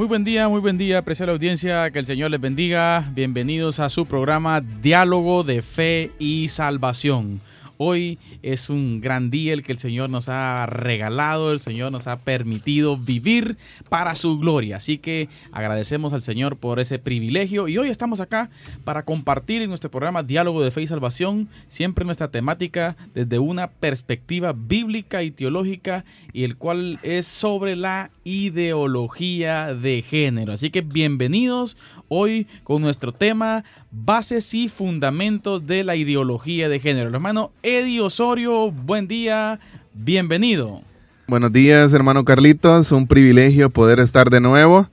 Muy buen día, muy buen día, apreciada audiencia, que el Señor les bendiga. Bienvenidos a su programa Diálogo de Fe y Salvación. Hoy es un gran día el que el Señor nos ha regalado, el Señor nos ha permitido vivir para su gloria. Así que agradecemos al Señor por ese privilegio y hoy estamos acá para compartir en nuestro programa Diálogo de Fe y Salvación, siempre nuestra temática desde una perspectiva bíblica y teológica y el cual es sobre la ideología de género. Así que bienvenidos hoy con nuestro tema Bases y Fundamentos de la Ideología de Género. Hermano Eddie Osorio, buen día, bienvenido. Buenos días, hermano Carlitos, un privilegio poder estar de nuevo.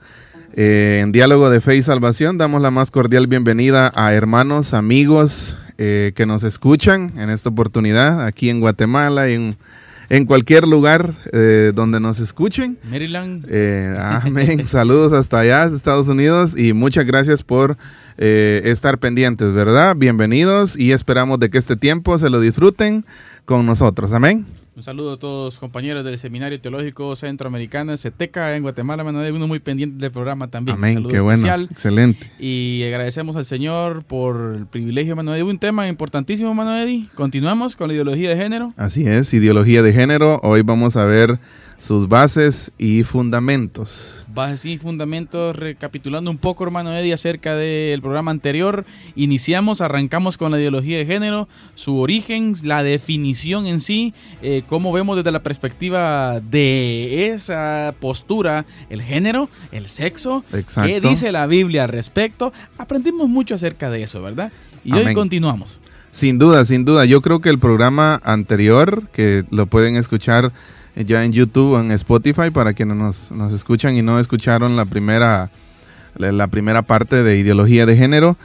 Eh, en Diálogo de Fe y Salvación damos la más cordial bienvenida a hermanos, amigos eh, que nos escuchan en esta oportunidad aquí en Guatemala y en en cualquier lugar eh, donde nos escuchen. Maryland. Eh, amén. Saludos hasta allá, Estados Unidos, y muchas gracias por eh, estar pendientes, ¿verdad? Bienvenidos y esperamos de que este tiempo se lo disfruten con nosotros. Amén. Un saludo a todos los compañeros del Seminario Teológico Centroamericano, CETECA en Guatemala, Manuel, uno muy pendiente del programa también. Amén, qué bueno, excelente. Y agradecemos al Señor por el privilegio, Manuel. Un tema importantísimo, Manuel. Continuamos con la ideología de género. Así es, ideología de género. Hoy vamos a ver sus bases y fundamentos. Bases y fundamentos, recapitulando un poco, hermano Eddie, acerca del programa anterior. Iniciamos, arrancamos con la ideología de género, su origen, la definición en sí, eh, cómo vemos desde la perspectiva de esa postura el género, el sexo, Exacto. qué dice la Biblia al respecto. Aprendimos mucho acerca de eso, ¿verdad? Y hoy continuamos. Sin duda, sin duda. Yo creo que el programa anterior, que lo pueden escuchar ya en YouTube o en Spotify para quienes nos, nos escuchan y no escucharon la primera, la primera parte de ideología de género.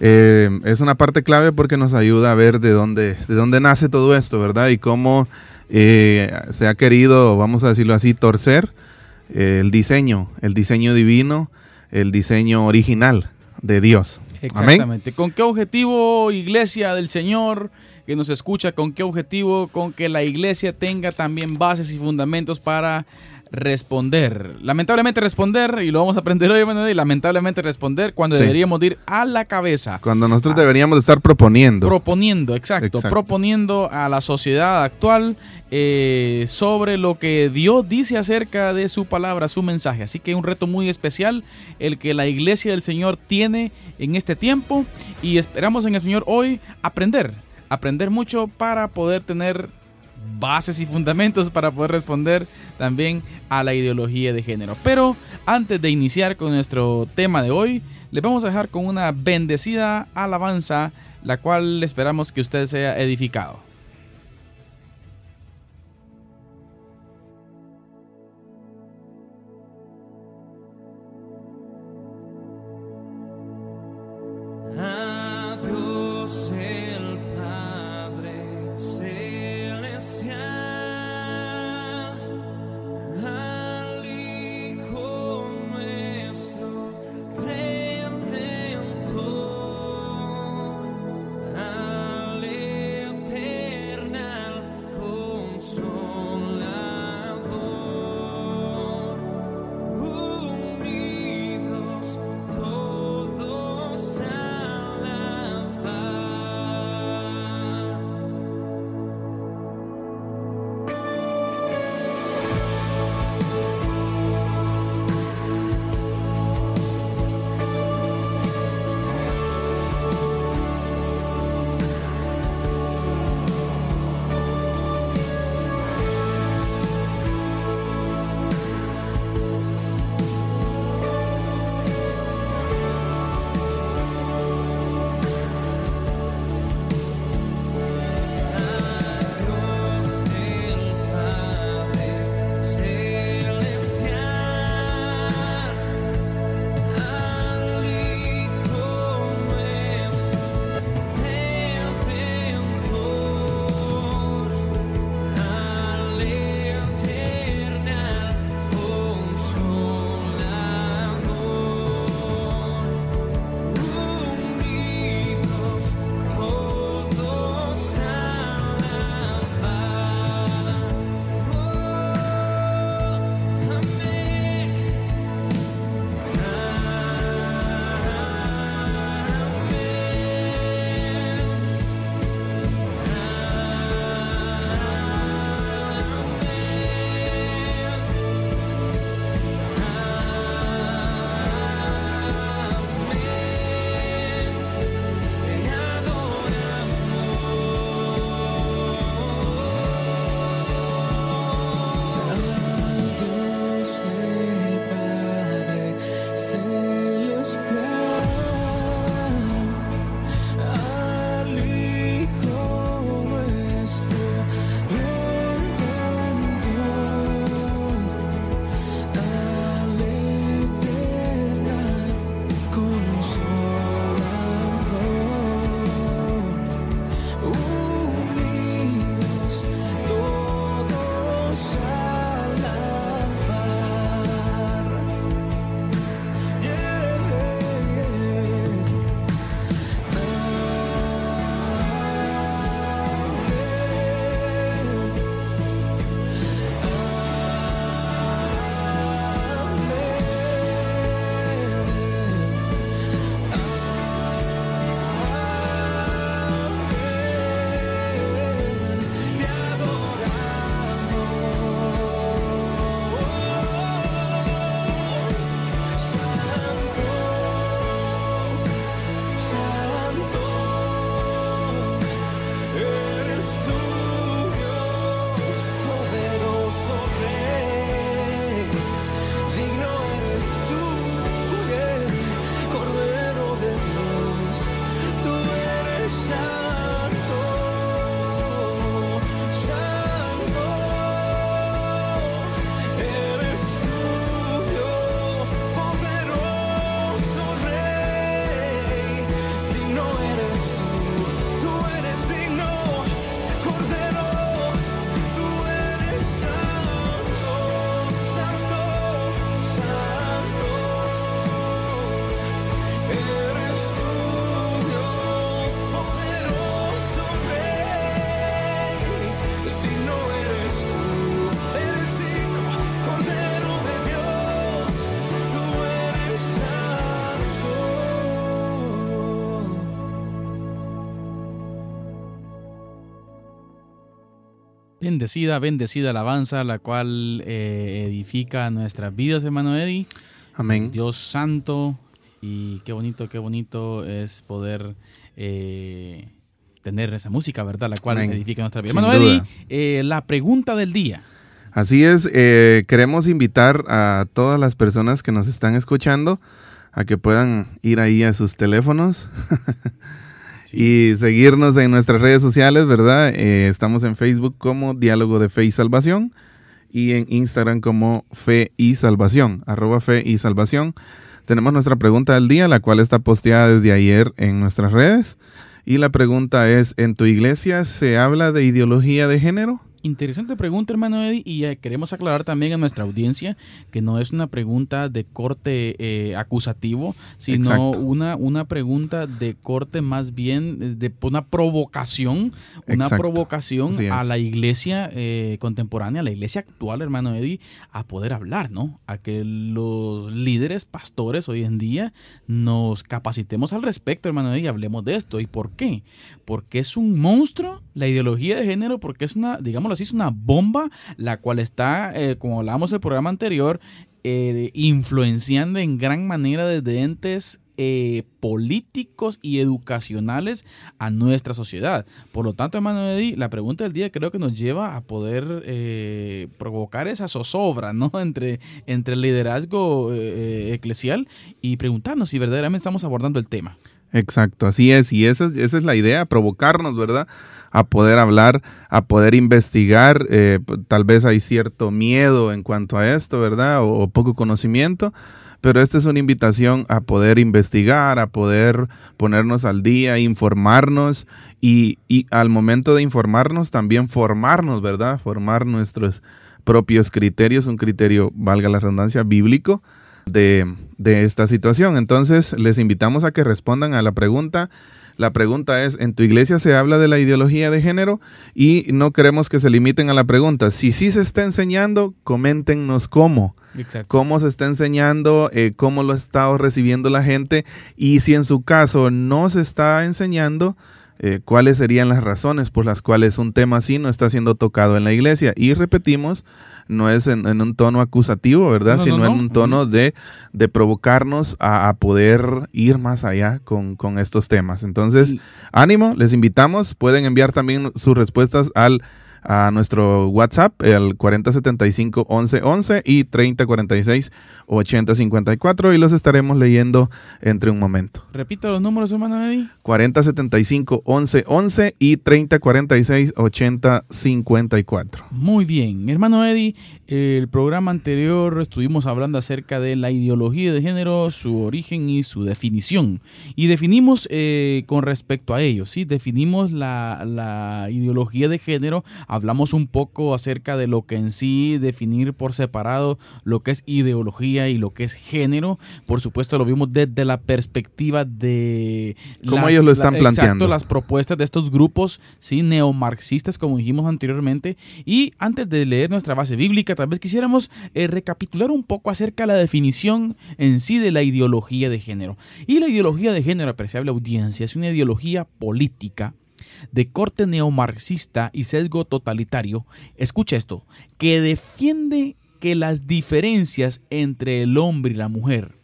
Eh, es una parte clave porque nos ayuda a ver de dónde, de dónde nace todo esto, ¿verdad? Y cómo eh, se ha querido, vamos a decirlo así, torcer eh, el diseño, el diseño divino, el diseño original de Dios. Exactamente. ¿Con qué objetivo, Iglesia del Señor, que nos escucha, con qué objetivo? Con que la Iglesia tenga también bases y fundamentos para responder. Lamentablemente responder, y lo vamos a aprender hoy, y lamentablemente responder cuando deberíamos ir a la cabeza. Cuando nosotros deberíamos estar proponiendo. Proponiendo, exacto, Proponiendo a la sociedad actual eh, sobre lo que Dios dice acerca de su palabra, su mensaje. Así que un reto muy especial el que la iglesia del Señor tiene en este tiempo y esperamos en el Señor hoy aprender, aprender mucho para poder tener bases y fundamentos para poder responder también a la ideología de género. Pero antes de iniciar con nuestro tema de hoy, les vamos a dejar con una bendecida alabanza, la cual esperamos que usted sea edificado. Ah. Bendecida, bendecida alabanza, la cual eh, edifica nuestras vidas, hermano Eddie. Amén. Dios santo, y qué bonito, qué bonito es poder eh, tener esa música, ¿verdad? La cual Amén. edifica nuestra vida. Sin Hermano Eddie, eh, la pregunta del día. Así es, eh, queremos invitar a todas las personas que nos están escuchando a que puedan ir ahí a sus teléfonos y seguirnos en nuestras redes sociales, ¿verdad? Eh, estamos en Facebook como Diálogo de Fe y Salvación y en Instagram como Fe y Salvación, arroba Fe y Salvación. Tenemos nuestra pregunta del día, la cual está posteada desde ayer en nuestras redes. Y la pregunta es, ¿en tu iglesia se habla de ideología de género? Interesante pregunta, hermano Eddie, y eh, queremos aclarar también a nuestra audiencia que no es una pregunta de corte eh, acusativo, sino una, una pregunta de corte más bien eh, de una provocación, una Exacto. provocación a la iglesia eh, contemporánea, a la iglesia actual, hermano Eddie, a poder hablar, ¿no? A que los líderes, pastores hoy en día nos capacitemos al respecto, hermano Eddie, y hablemos de esto. ¿Y por qué? Porque es un monstruo la ideología de género, porque es una, digámoslo así, es una bomba, la cual está, eh, como hablábamos en el programa anterior, eh, influenciando en gran manera desde entes eh, políticos y educacionales a nuestra sociedad. Por lo tanto, hermano Eddie, la pregunta del día creo que nos lleva a poder eh, provocar esa zozobra ¿no? entre, entre el liderazgo eh, eclesial y preguntarnos si verdaderamente estamos abordando el tema. Exacto, así es, y esa es, esa es la idea, provocarnos, ¿verdad? A poder hablar, a poder investigar, eh, tal vez hay cierto miedo en cuanto a esto, ¿verdad? O, o poco conocimiento, pero esta es una invitación a poder investigar, a poder ponernos al día, informarnos y, y al momento de informarnos también formarnos, ¿verdad? Formar nuestros propios criterios, un criterio, valga la redundancia, bíblico de, de esta situación. Entonces, les invitamos a que respondan a la pregunta. La pregunta es, ¿en tu iglesia se habla de la ideología de género? Y no queremos que se limiten a la pregunta. Si sí se está enseñando, coméntenos cómo. Exacto. Cómo se está enseñando, eh, cómo lo ha estado recibiendo la gente. Y si en su caso no se está enseñando, eh, cuáles serían las razones por las cuales un tema así no está siendo tocado en la iglesia. Y repetimos, no es en, en un tono acusativo, ¿verdad? No, no, Sino no. en un tono de, de provocarnos a, a poder ir más allá con, con estos temas. Entonces, Y- ánimo, les invitamos. Pueden enviar también sus respuestas al a nuestro WhatsApp, el 4075 1111 y 3046 8054 y los estaremos leyendo entre un momento. Repita los números, hermano Eddie. 4075 1111 y 3046 8054. Muy bien, hermano Eddie, el programa anterior estuvimos hablando acerca de la ideología de género, su origen y su definición. Y definimos eh, con respecto a ello, ¿sí? Definimos la, la ideología de género, hablamos un poco acerca de lo que en sí definir por separado lo que es ideología y lo que es género. Por supuesto, lo vimos desde la perspectiva de... Cómo ellos lo están exacto, planteando. las propuestas de estos grupos ¿sí? neomarxistas, como dijimos anteriormente. Y antes de leer nuestra base bíblica, tal vez quisiéramos eh, recapitular un poco acerca de la definición en sí de la ideología de género. Y la ideología de género, apreciable audiencia, es una ideología política de corte neomarxista y sesgo totalitario, escucha esto, que defiende que las diferencias entre el hombre y la mujer,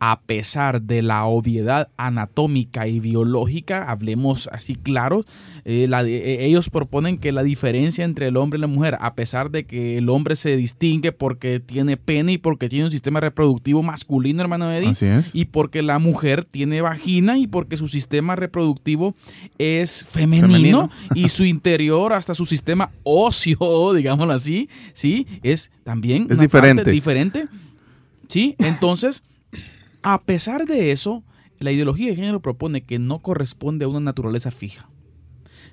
a pesar de la obviedad anatómica y biológica, hablemos así claro, eh, la de- eh, ellos proponen que la diferencia entre el hombre y la mujer, a pesar de que el hombre se distingue porque tiene pene y porque tiene un sistema reproductivo masculino, hermano Eddie, y porque la mujer tiene vagina y porque su sistema reproductivo es femenino, Femenino. y su interior hasta su sistema óseo, digámoslo así, sí, es también Es una parte diferente. diferente. Sí, entonces, a pesar de eso, la ideología de género propone que no corresponde a una naturaleza fija,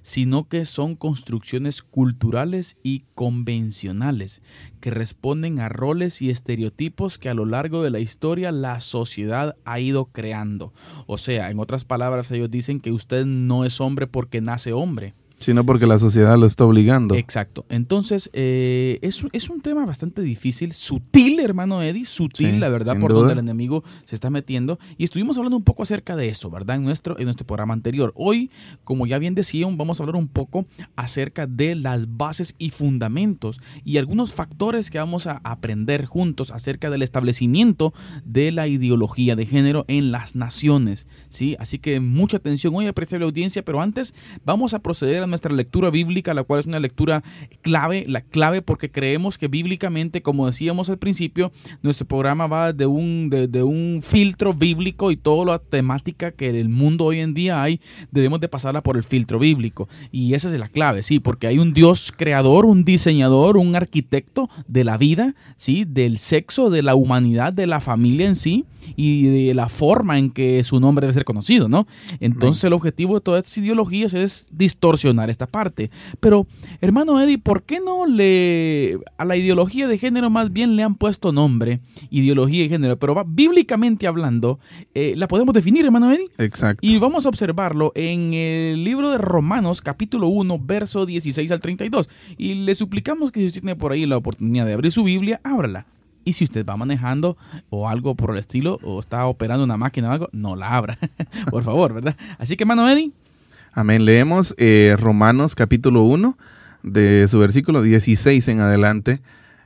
sino que son construcciones culturales y convencionales que responden a roles y estereotipos que a lo largo de la historia la sociedad ha ido creando. O sea, en otras palabras, ellos dicen que usted no es hombre porque nace hombre. Sino porque la sociedad lo está obligando. Exacto. Entonces, eh, es, es, un tema bastante difícil, sutil, hermano Eddie, sutil, la verdad, por donde el enemigo se está metiendo. Y estuvimos hablando un poco acerca de eso, ¿verdad? En nuestro, en nuestro programa anterior. Hoy, como ya bien decían, vamos a hablar un poco acerca de las bases y fundamentos y algunos factores que vamos a aprender juntos acerca del establecimiento de la ideología de género en las naciones. ¿sí? Así que mucha atención hoy, apreciable audiencia, pero antes vamos a proceder a nuestra lectura bíblica, la cual es una lectura clave, la clave porque creemos que bíblicamente, como decíamos al principio, nuestro programa va de un, de, un filtro bíblico y toda la temática que en el mundo hoy en día hay, debemos de pasarla por el filtro bíblico. Y esa es la clave, sí, porque hay un Dios creador, un diseñador, un arquitecto de la vida, sí, del sexo, de la humanidad, de la familia en sí y de la forma en que su nombre debe ser conocido, ¿no? Entonces el objetivo de todas estas ideologías es distorsionar esta parte. Pero, hermano Eddie, ¿por qué no le a la ideología de género más bien le han puesto nombre, ideología de género? Pero bíblicamente hablando, eh, la podemos definir, hermano Eddie. Exacto. Y vamos a observarlo en el libro de Romanos, capítulo 1, verso 16 al 32. Y le suplicamos que si usted tiene por ahí la oportunidad de abrir su Biblia, ábrala. Y si usted va manejando o algo por el estilo, o está operando una máquina o algo, no la abra, por favor, ¿verdad? Así que, hermano Eddie. Amén. Leemos eh, Romanos capítulo 1, de su versículo 16 en adelante.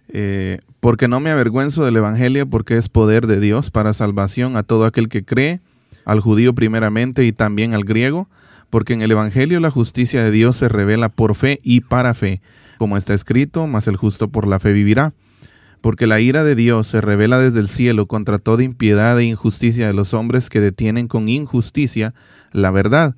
Eh, porque no me avergüenzo del Evangelio, porque es poder de Dios para salvación a todo aquel que cree, al judío primeramente y también al griego, porque en el Evangelio la justicia de Dios se revela por fe y para fe, como está escrito, mas el justo por la fe vivirá porque la ira de Dios se revela desde el cielo contra toda impiedad e injusticia de los hombres que detienen con injusticia la verdad,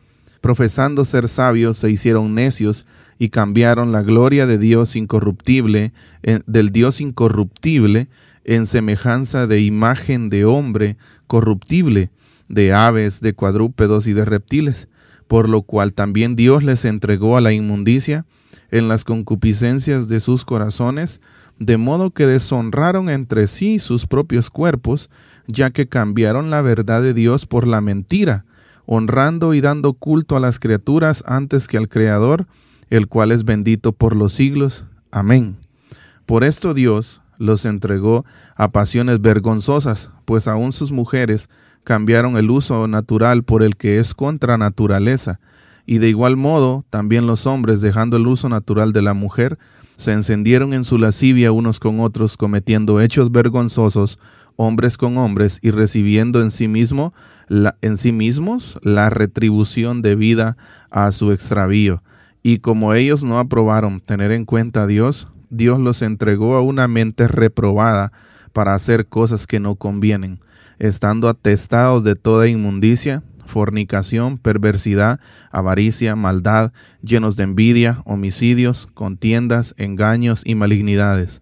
Profesando ser sabios, se hicieron necios, y cambiaron la gloria de Dios incorruptible, del Dios incorruptible, en semejanza de imagen de hombre corruptible, de aves, de cuadrúpedos y de reptiles, por lo cual también Dios les entregó a la inmundicia, en las concupiscencias de sus corazones, de modo que deshonraron entre sí sus propios cuerpos, ya que cambiaron la verdad de Dios por la mentira, honrando y dando culto a las criaturas antes que al Creador, el cual es bendito por los siglos. Amén. Por esto Dios los entregó a pasiones vergonzosas, pues aun sus mujeres cambiaron el uso natural por el que es contra naturaleza, y de igual modo, también los hombres, dejando el uso natural de la mujer, se encendieron en su lascivia unos con otros, cometiendo hechos vergonzosos, hombres con hombres, y recibiendo en sí, mismo, en sí mismos la retribución debida a su extravío. Y como ellos no aprobaron tener en cuenta a Dios, Dios los entregó a una mente reprobada para hacer cosas que no convienen, estando atestados de toda inmundicia, fornicación, perversidad, avaricia, maldad, llenos de envidia, homicidios, contiendas, engaños y malignidades,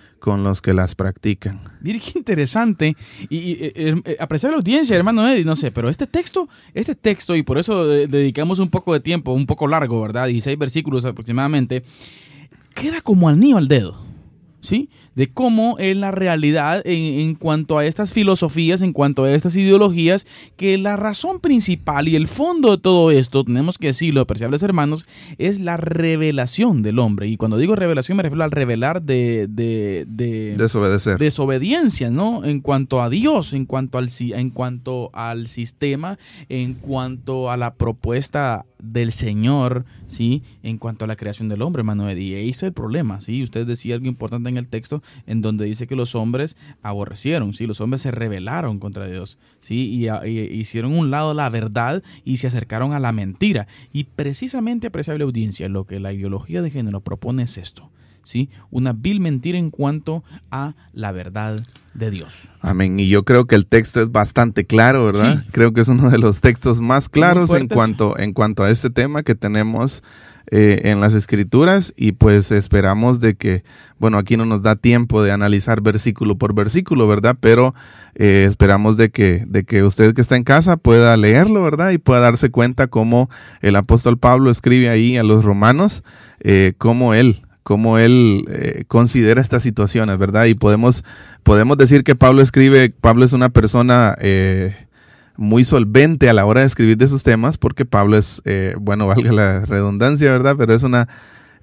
con los que las practican. Mire qué interesante. Y, eh, eh, apreciar la audiencia, hermano Eddie, no sé, pero este texto, este texto, y por eso dedicamos un poco de tiempo, un poco largo, ¿verdad? 16 versículos aproximadamente, queda como al niño al dedo. ¿Sí? de cómo es la realidad en, cuanto a estas filosofías, en cuanto a estas ideologías, que la razón principal y el fondo de todo esto, tenemos que decirlo, apreciables hermanos, es la revelación del hombre. Y cuando digo revelación me refiero al revelar de... de, de Desobedecer. Desobediencia, ¿no? En cuanto a Dios, en cuanto al, en cuanto al sistema, en cuanto a la propuesta del Señor, ¿sí? En cuanto a la creación del hombre, Eddie. Y ahí está el problema, ¿sí? Usted decía algo importante en el texto en donde dice que los hombres aborrecieron, ¿sí? Los hombres se rebelaron contra Dios, ¿sí? Y, y hicieron un lado la verdad y se acercaron a la mentira. Y precisamente, apreciable audiencia, lo que la ideología de género propone es esto ¿sí? Una vil mentira en cuanto a la verdad de Dios. Amén. Y yo creo que el texto es bastante claro, ¿verdad? Creo que es uno de los textos más claros en cuanto, en cuanto a este tema que tenemos eh, en las escrituras y pues esperamos de que, bueno, aquí no nos da tiempo de analizar versículo por versículo, ¿verdad? Pero eh, esperamos de que, de que usted que está en casa pueda leerlo, ¿verdad? Y pueda darse cuenta cómo el apóstol Pablo escribe ahí a los romanos, eh, cómo él cómo él eh, considera estas situaciones, ¿verdad? Y podemos, podemos decir que Pablo escribe, Pablo es una persona eh, muy solvente a la hora de escribir de esos temas, porque Pablo es, eh, bueno, valga la redundancia, ¿verdad? Pero es una,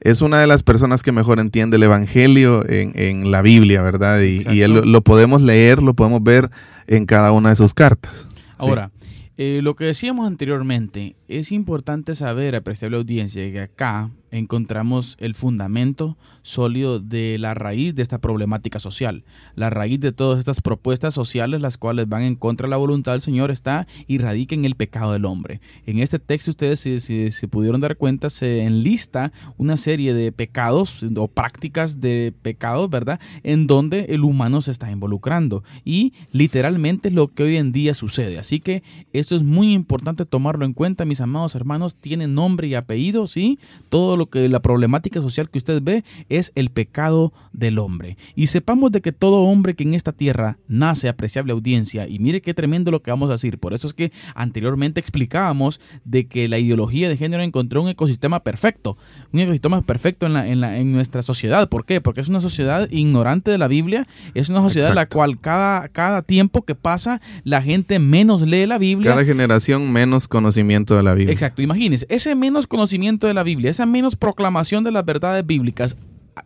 es una de las personas que mejor entiende el Evangelio en, la Biblia, ¿verdad? Y, él, lo, podemos leer, lo podemos ver en cada una de sus cartas. Ahora, lo que decíamos anteriormente, es importante saber, apreciable audiencia, que acá encontramos el fundamento sólido de la raíz de esta problemática social. La raíz de todas estas propuestas sociales, las cuales van en contra de la voluntad del Señor, está y radica en el pecado del hombre. En este texto, ustedes, si, se pudieron dar cuenta, se enlista una serie de pecados o prácticas de pecados, ¿verdad? En donde el humano se está involucrando. Y literalmente es lo que hoy en día sucede. Así que esto es muy importante tomarlo en cuenta, mis amados hermanos. Tiene nombre y apellido, ¿sí? Todo lo que la problemática social que usted ve es el pecado del hombre. Y sepamos de que todo hombre que en esta tierra nace apreciable audiencia, y mire qué tremendo lo que vamos a decir, por eso es que anteriormente explicábamos de que la ideología de género encontró un ecosistema perfecto, un ecosistema perfecto en, la, en, la, en nuestra sociedad. ¿Por qué? Porque es una sociedad ignorante de la Biblia, es una sociedad en la cual cada, cada tiempo que pasa la gente menos lee la Biblia. Cada generación menos conocimiento de la Exacto, imagínense, ese menos conocimiento de la Biblia, esa menos proclamación de las verdades bíblicas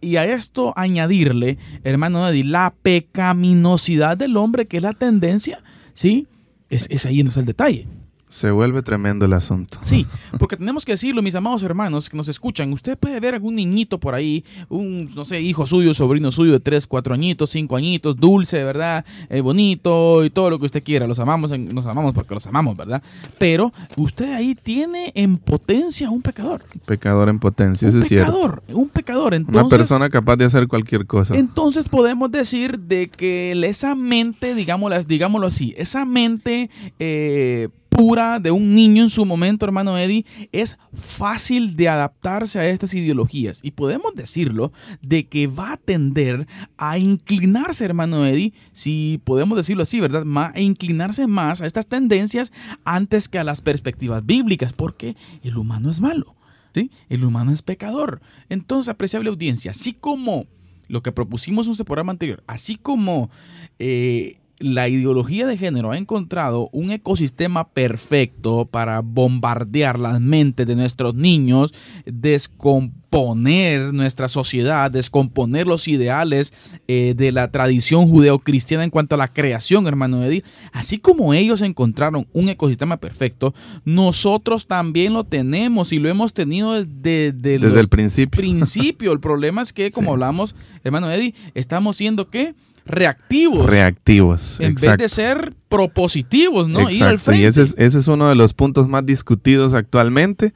y a esto añadirle, hermano Eddie, la pecaminosidad del hombre, que es la tendencia, ¿sí? Es, es ahí está el detalle. Se vuelve tremendo el asunto. Sí, porque tenemos que decirlo, mis amados hermanos que nos escuchan. Usted puede ver algún niñito por ahí, un, no sé, hijo suyo, sobrino suyo de 3, 4 añitos, 5 añitos, dulce, ¿verdad? Eh, bonito y todo lo que usted quiera. Los amamos, nos amamos porque los amamos, ¿verdad? Pero usted ahí tiene en potencia un pecador. Pecador en potencia, un es pecador, Un pecador, Una persona capaz de hacer cualquier cosa. Entonces podemos decir de que esa mente, digámoslo, digámoslo así, esa mente... Eh, pura de un niño en su momento, hermano Eddie, es fácil de adaptarse a estas ideologías. Y podemos decirlo de que va a tender a inclinarse, hermano Eddie, si podemos decirlo así, ¿verdad? A inclinarse más a estas tendencias antes que a las perspectivas bíblicas, porque el humano es malo. ¿Sí? El humano es pecador. Entonces, apreciable audiencia, así como lo que propusimos en este programa anterior, así como eh, la ideología de género ha encontrado un ecosistema perfecto para bombardear las mentes de nuestros niños, descomponer nuestra sociedad, descomponer los ideales eh, de la tradición judeocristiana en cuanto a la creación, hermano Edith. Así como ellos encontraron un ecosistema perfecto, nosotros también lo tenemos y lo hemos tenido desde, desde el principio. principio. El problema es que, como hablamos, hermano Eddie, estamos siendo que reactivos. Reactivos. En vez de ser propositivos, ¿no? Exacto. Y ese es, ese es uno de los puntos más discutidos actualmente,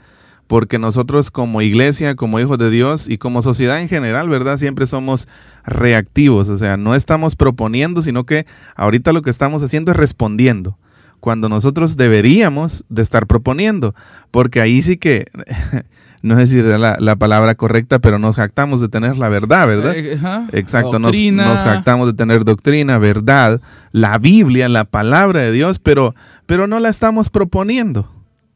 porque nosotros como iglesia, como hijos de Dios y como sociedad en general, ¿verdad? Siempre somos reactivos, o sea, no estamos proponiendo, sino que ahorita lo que estamos haciendo es respondiendo cuando nosotros deberíamos de estar proponiendo, porque ahí sí que no sé si es la, palabra correcta, pero nos jactamos de tener la verdad, ¿verdad? Eh, Exacto, nos, nos, jactamos de tener doctrina, verdad, la Biblia, la palabra de Dios, pero, pero no la estamos proponiendo.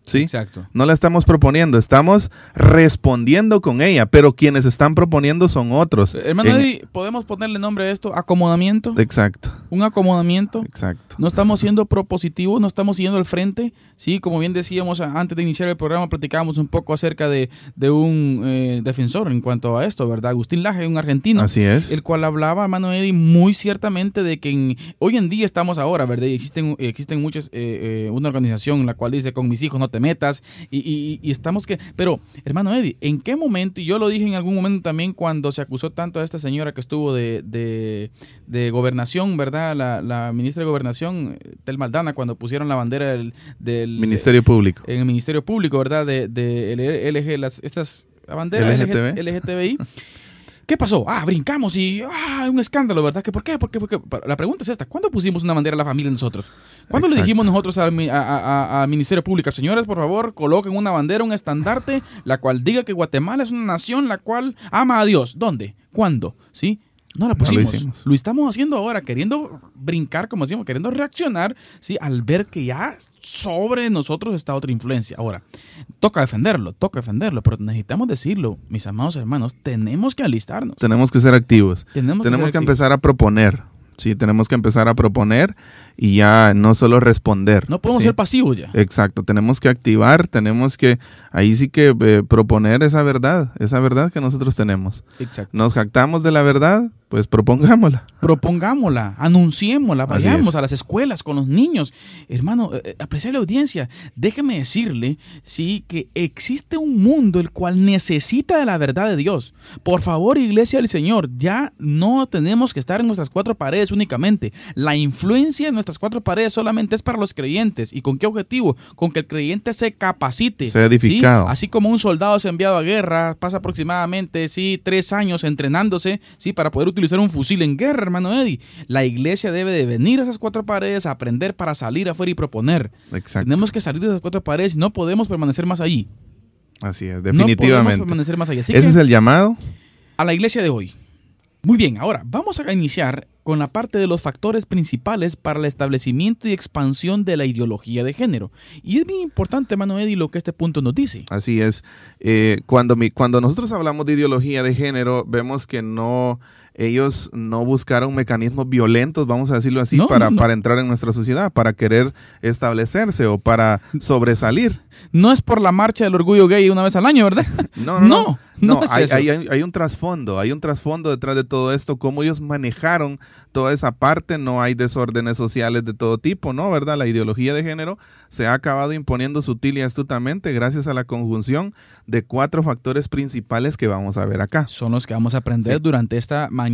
¿Sí? Exacto. No la estamos proponiendo, estamos respondiendo con ella, pero quienes están proponiendo son otros. Hermano, ¿podemos ponerle nombre a esto? ¿Acomodamiento? Exacto. Un acomodamiento. Exacto. No estamos siendo propositivos, no estamos siguiendo al frente. Sí, como bien decíamos antes de iniciar el programa, platicábamos un poco acerca de, un eh, defensor en cuanto a esto, ¿verdad? Agustín Laje, un argentino. Así es. El cual hablaba, hermano Eddie, muy ciertamente de que hoy en día estamos ahora, ¿verdad? Y existen, existen muchas, eh, eh, una organización en la cual dice, con mis hijos no te metas. Y, estamos que... Pero, hermano Eddie, ¿en qué momento? Y yo lo dije en algún momento también cuando se acusó tanto a esta señora que estuvo de, de, gobernación, ¿verdad? La, ministra de Gobernación, Tel Maldana, cuando pusieron la bandera del Ministerio Público. En el Ministerio Público, ¿verdad? De, de LG, las, estas banderas LGTB. LGTBI. ¿Qué pasó? Ah, brincamos y ah, un escándalo, ¿verdad? ¿Por qué? ¿Por qué? La pregunta es esta. ¿Cuándo pusimos una bandera a la familia nosotros? ¿Cuándo le dijimos nosotros al, Ministerio Público, señores, por favor, coloquen una bandera, un estandarte, la cual diga que Guatemala es una nación la cual ama a Dios? ¿Dónde? ¿Cuándo? ¿Sí? No la pusimos. lo, estamos haciendo ahora, queriendo brincar, como decimos, queriendo reaccionar, ¿sí? Al ver que ya sobre nosotros está otra influencia. Ahora, toca defenderlo, toca defenderlo, pero necesitamos decirlo, mis amados hermanos, tenemos que alistarnos. Tenemos que ser activos. Tenemos, que, empezar a proponer. Sí, tenemos que empezar a proponer y ya no solo responder. No podemos ser pasivos ya. Exacto, tenemos que activar, tenemos que, ahí sí que eh, proponer esa verdad, esa verdad que nosotros tenemos. Exacto. Nos jactamos de la verdad, pues propongámosla. Propongámosla, anunciémosla, vayamos a las escuelas con los niños. Hermano, eh, eh, apreciar la audiencia, déjeme decirle, sí, que existe un mundo el cual necesita de la verdad de Dios. Por favor, iglesia del Señor, ya no tenemos que estar en nuestras cuatro paredes únicamente. La influencia en nuestras cuatro paredes solamente es para los creyentes. ¿Y con qué objetivo? Con que el creyente se capacite. Sea edificado. Así como un soldado se ha enviado a guerra, pasa aproximadamente, sí, tres años entrenándose, sí, para poder utilizar un fusil en guerra, hermano Eddie. La iglesia debe de venir a esas cuatro paredes, a aprender para salir afuera y proponer. Exacto. Tenemos que salir de esas cuatro paredes y no podemos permanecer más allí. Así es, definitivamente. No permanecer más allí. Ese es el llamado. A la iglesia de hoy. Muy bien, ahora vamos a iniciar con la parte de los factores principales para el establecimiento y expansión de la ideología de género. Y es bien importante, Mano Eddie, lo que este punto nos dice. Así es. Eh, cuando, mi, cuando nosotros hablamos de ideología de género, vemos que no ellos no buscaron mecanismos violentos, vamos a decirlo así, para, para entrar en nuestra sociedad, para querer establecerse o para sobresalir. No es por la marcha del orgullo gay una vez al año, ¿verdad? No, no, no. hay, un trasfondo, hay un trasfondo detrás de todo esto, cómo ellos manejaron toda esa parte, no hay desórdenes sociales de todo tipo, ¿no? ¿Verdad? La ideología de género se ha acabado imponiendo sutil y astutamente gracias a la conjunción de cuatro factores principales que vamos a ver acá. Son los que vamos a aprender durante esta mañana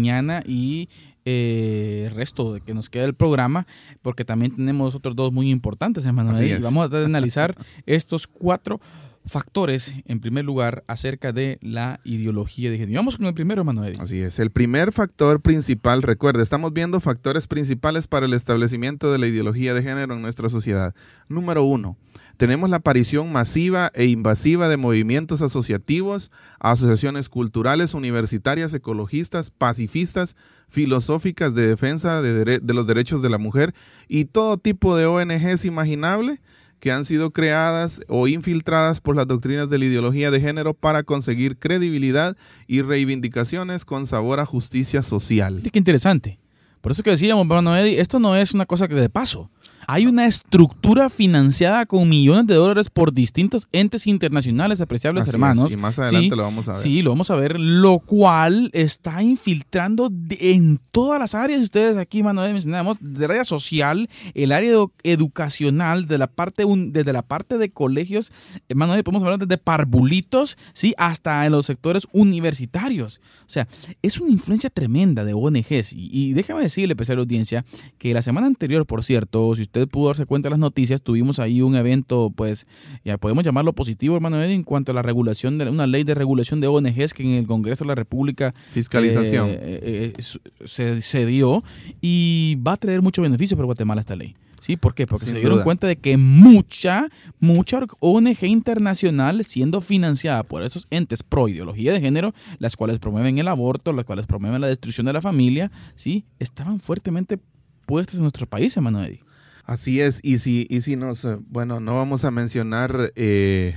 y eh, resto de que nos queda el programa, porque también tenemos otros dos muy importantes, hermano. Vamos a analizar estos cuatro factores, en primer lugar, acerca de la ideología de género. Vamos con el primero, Manuel. Así es. El primer factor principal, recuerde, estamos viendo factores principales para el establecimiento de la ideología de género en nuestra sociedad. Número uno, tenemos la aparición masiva e invasiva de movimientos asociativos, asociaciones culturales, universitarias, ecologistas, pacifistas, filosóficas de defensa de, de los derechos de la mujer y todo tipo de ONGs imaginable que han sido creadas o infiltradas por las doctrinas de la ideología de género para conseguir credibilidad y reivindicaciones con sabor a justicia social. Qué interesante. Por eso que decíamos, Bruno Eddie, esto no es una cosa que de paso. Hay una estructura financiada con millones de dólares por distintos entes internacionales apreciables, hermanos. y más adelante lo vamos a ver. Sí, lo vamos a ver, lo cual está infiltrando en todas las áreas. Ustedes aquí, Manuel, mencionamos, de área social, el área educacional, de la parte desde la parte de colegios, Manuel, podemos hablar desde parvulitos, sí, hasta en los sectores universitarios. O sea, es una influencia tremenda de ONGs. Y, y déjame decirle, especial audiencia, que la semana anterior, por cierto, si usted usted pudo darse cuenta de las noticias, tuvimos ahí un evento, pues, ya podemos llamarlo positivo, hermano Eddie, en cuanto a la regulación de una ley de regulación de ONGs que en el Congreso de la República fiscalización eh, eh, eh, se, dio y va a traer mucho beneficio para Guatemala esta ley. ¿Sí? ¿Por qué? Porque se dieron cuenta de que mucha, mucha ONG internacional siendo financiada por esos entes pro ideología de género, las cuales promueven el aborto, las cuales promueven la destrucción de la familia, ¿sí? Estaban fuertemente puestas en nuestro país, hermano Eddie. Así es, y si, y si nos, eh, bueno, no vamos a mencionar eh,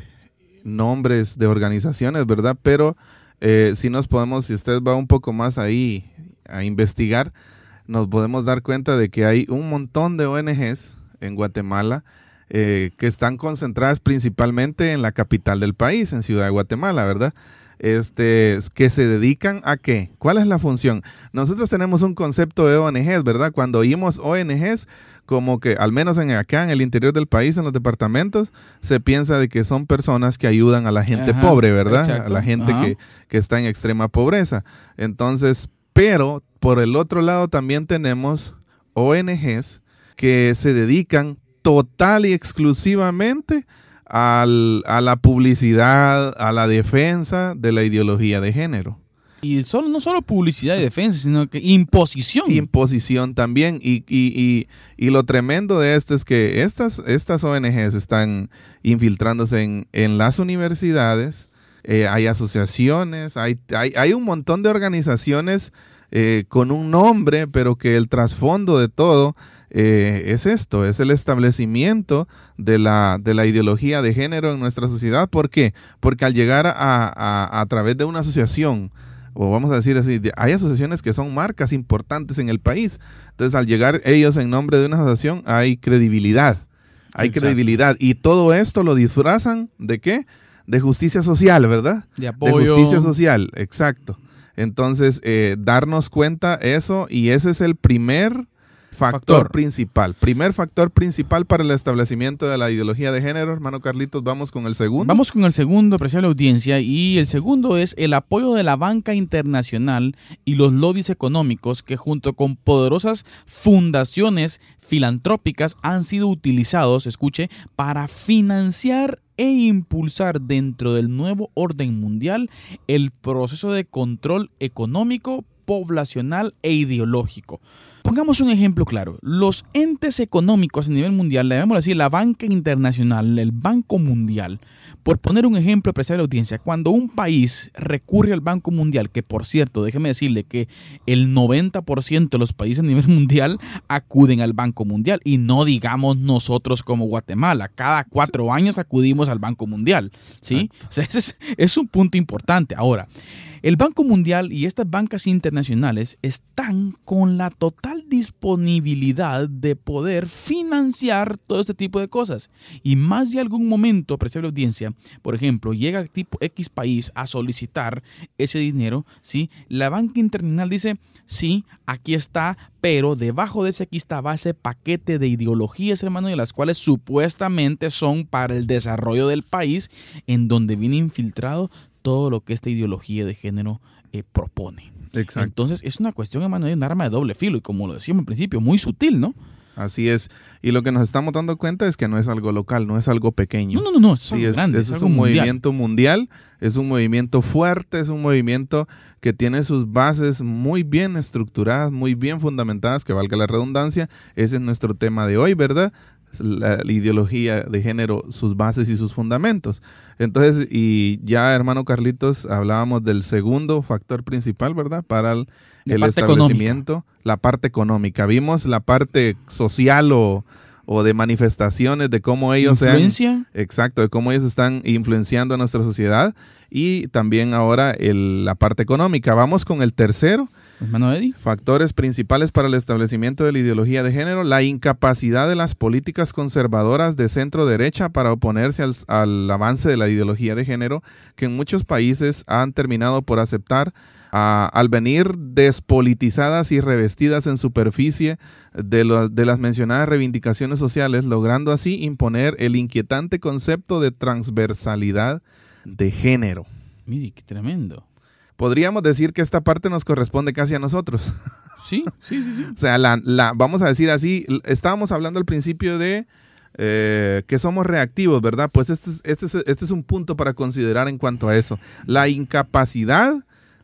nombres de organizaciones, ¿verdad? Pero eh, si nos podemos, si usted va un poco más ahí a investigar, nos podemos dar cuenta de que hay un montón de ONGs en Guatemala eh, que están concentradas principalmente en la capital del país, en Ciudad de Guatemala, ¿verdad? Este, que se dedican a qué? ¿Cuál es la función? Nosotros tenemos un concepto de ONGs, ¿verdad? Cuando oímos ONGs, como que al menos en acá en el interior del país, en los departamentos, se piensa de que son personas que ayudan a la gente pobre, ¿verdad? A la gente que, que está en extrema pobreza. Entonces, pero por el otro lado también tenemos ONGs que se dedican total y exclusivamente al, a la publicidad, a la defensa de la ideología de género. Y solo, no solo publicidad y defensa, sino que imposición. Imposición también. Y, y, y, lo tremendo de esto es que estas, estas ONGs están infiltrándose en, en las universidades, eh, hay asociaciones, hay, hay, hay, un montón de organizaciones eh, con un nombre, pero que el trasfondo de todo eh, es esto, es el establecimiento de la, de la ideología de género en nuestra sociedad. ¿Por qué? Porque al llegar a, a, través de una asociación, o vamos a decir así, hay asociaciones que son marcas importantes en el país. Entonces, al llegar ellos en nombre de una asociación, hay credibilidad. Hay credibilidad. Y todo esto lo disfrazan de qué? De justicia social, ¿verdad? De apoyo. De justicia social, exacto. Entonces, eh, darnos cuenta eso, y ese es el primer factor, principal. Primer factor principal para el establecimiento de la ideología de género, hermano Carlitos, vamos con el segundo. Vamos con el segundo, apreciable audiencia, y el segundo es el apoyo de la banca internacional y los lobbies económicos que junto con poderosas fundaciones filantrópicas han sido utilizados, escuche, para financiar e impulsar dentro del nuevo orden mundial el proceso de control económico, poblacional e ideológico. Pongamos un ejemplo claro. Los entes económicos a nivel mundial, debemos decir la banca internacional, el Banco Mundial, por poner un ejemplo apreciar la audiencia, cuando un país recurre al Banco Mundial, que por cierto, déjeme decirle que el 90% de los países a nivel mundial acuden al Banco Mundial y no digamos nosotros como Guatemala, cada cuatro años acudimos al Banco Mundial, ¿sí? ese es, es un punto importante. Ahora, el Banco Mundial y estas bancas internacionales están con la total disponibilidad de poder financiar todo este tipo de cosas. Y más de algún momento, apreciable audiencia, por ejemplo, llega tipo X país a solicitar ese dinero, ¿sí? La banca internacional dice, sí, aquí está, pero debajo de ese aquí estaba ese paquete de ideologías, hermano, de las cuales supuestamente son para el desarrollo del país, en donde viene infiltrado todo lo que esta ideología de género eh, propone. Exacto. Entonces es una cuestión, hermano, de un arma de doble filo y como lo decíamos al principio, muy sutil, ¿no? Así es. Y lo que nos estamos dando cuenta es que no es algo local, no es algo pequeño. No, no, no, es, sí, es, grande, es, un movimiento mundial, es un movimiento fuerte, es un movimiento que tiene sus bases muy bien estructuradas, muy bien fundamentadas, que valga la redundancia. Ese es nuestro tema de hoy, ¿verdad? La, ideología de género, sus bases y sus fundamentos. Entonces, y ya hermano Carlitos, hablábamos del segundo factor principal, ¿verdad? Para el, establecimiento, la parte económica. Vimos la parte social o, de manifestaciones de cómo ellos ¿Influencia? exacto, de cómo ellos están influenciando a nuestra sociedad y también ahora la parte económica. Vamos con el tercero, Factores principales para el establecimiento de la ideología de género, la incapacidad de las políticas conservadoras de centro derecha para oponerse al, avance de la ideología de género, que en muchos países han terminado por aceptar al venir despolitizadas y revestidas en superficie de, de las mencionadas reivindicaciones sociales, logrando así imponer el inquietante concepto de transversalidad de género. Mire, qué tremendo podríamos decir que esta parte nos corresponde casi a nosotros. Sí, sí, sí. sí. o sea, la, la, vamos a decir así, estábamos hablando al principio de eh, que somos reactivos, ¿verdad? Pues este es, este, es, este es un punto para considerar en cuanto a eso. La incapacidad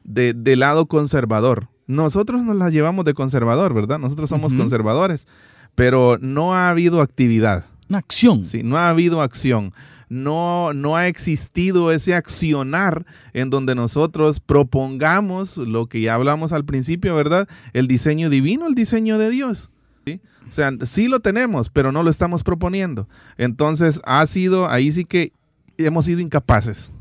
de, del lado conservador. Nosotros nos la llevamos de conservador, ¿verdad? Nosotros somos conservadores, pero no ha habido actividad. Una acción. Sí, no ha habido acción no, no ha existido ese accionar en donde nosotros propongamos lo que ya hablamos al principio, ¿verdad? El diseño divino, el diseño de Dios. O sea, sí lo tenemos, pero no lo estamos proponiendo. Entonces, ha sido, ahí sí que hemos sido incapaces,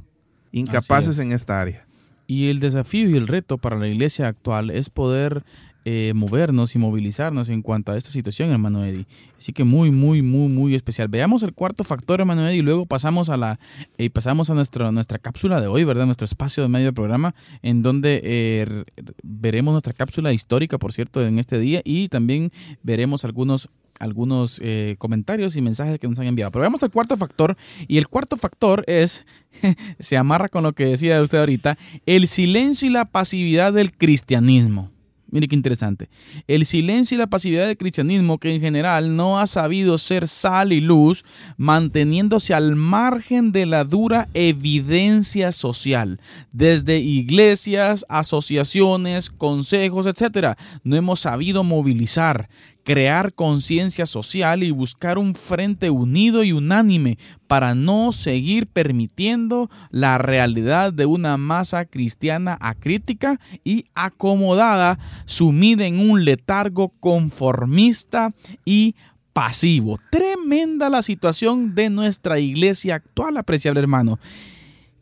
incapaces en esta área. Y el desafío y el reto para la iglesia actual es poder eh, movernos y movilizarnos en cuanto a esta situación, hermano Eddie. Así que muy, muy, muy, muy especial. Veamos el cuarto factor, hermano Eddie, y luego pasamos a la eh, pasamos a nuestro, nuestra cápsula de hoy, ¿verdad? Nuestro espacio de medio del programa, en donde eh, veremos nuestra cápsula histórica, por cierto, en este día, y también veremos algunos algunos comentarios y mensajes que nos han enviado. Pero veamos el cuarto factor, y el cuarto factor es, se amarra con lo que decía usted ahorita, el silencio y la pasividad del cristianismo. Mire qué interesante. El silencio y la pasividad del cristianismo, que en general no ha sabido ser sal y luz, manteniéndose al margen de la dura evidencia social. Desde iglesias, asociaciones, consejos, etc. No hemos sabido movilizar, crear conciencia social y buscar un frente unido y unánime para no seguir permitiendo la realidad de una masa cristiana acrítica y acomodada, sumida en un letargo conformista y pasivo. Tremenda la situación de nuestra iglesia actual, apreciable hermano.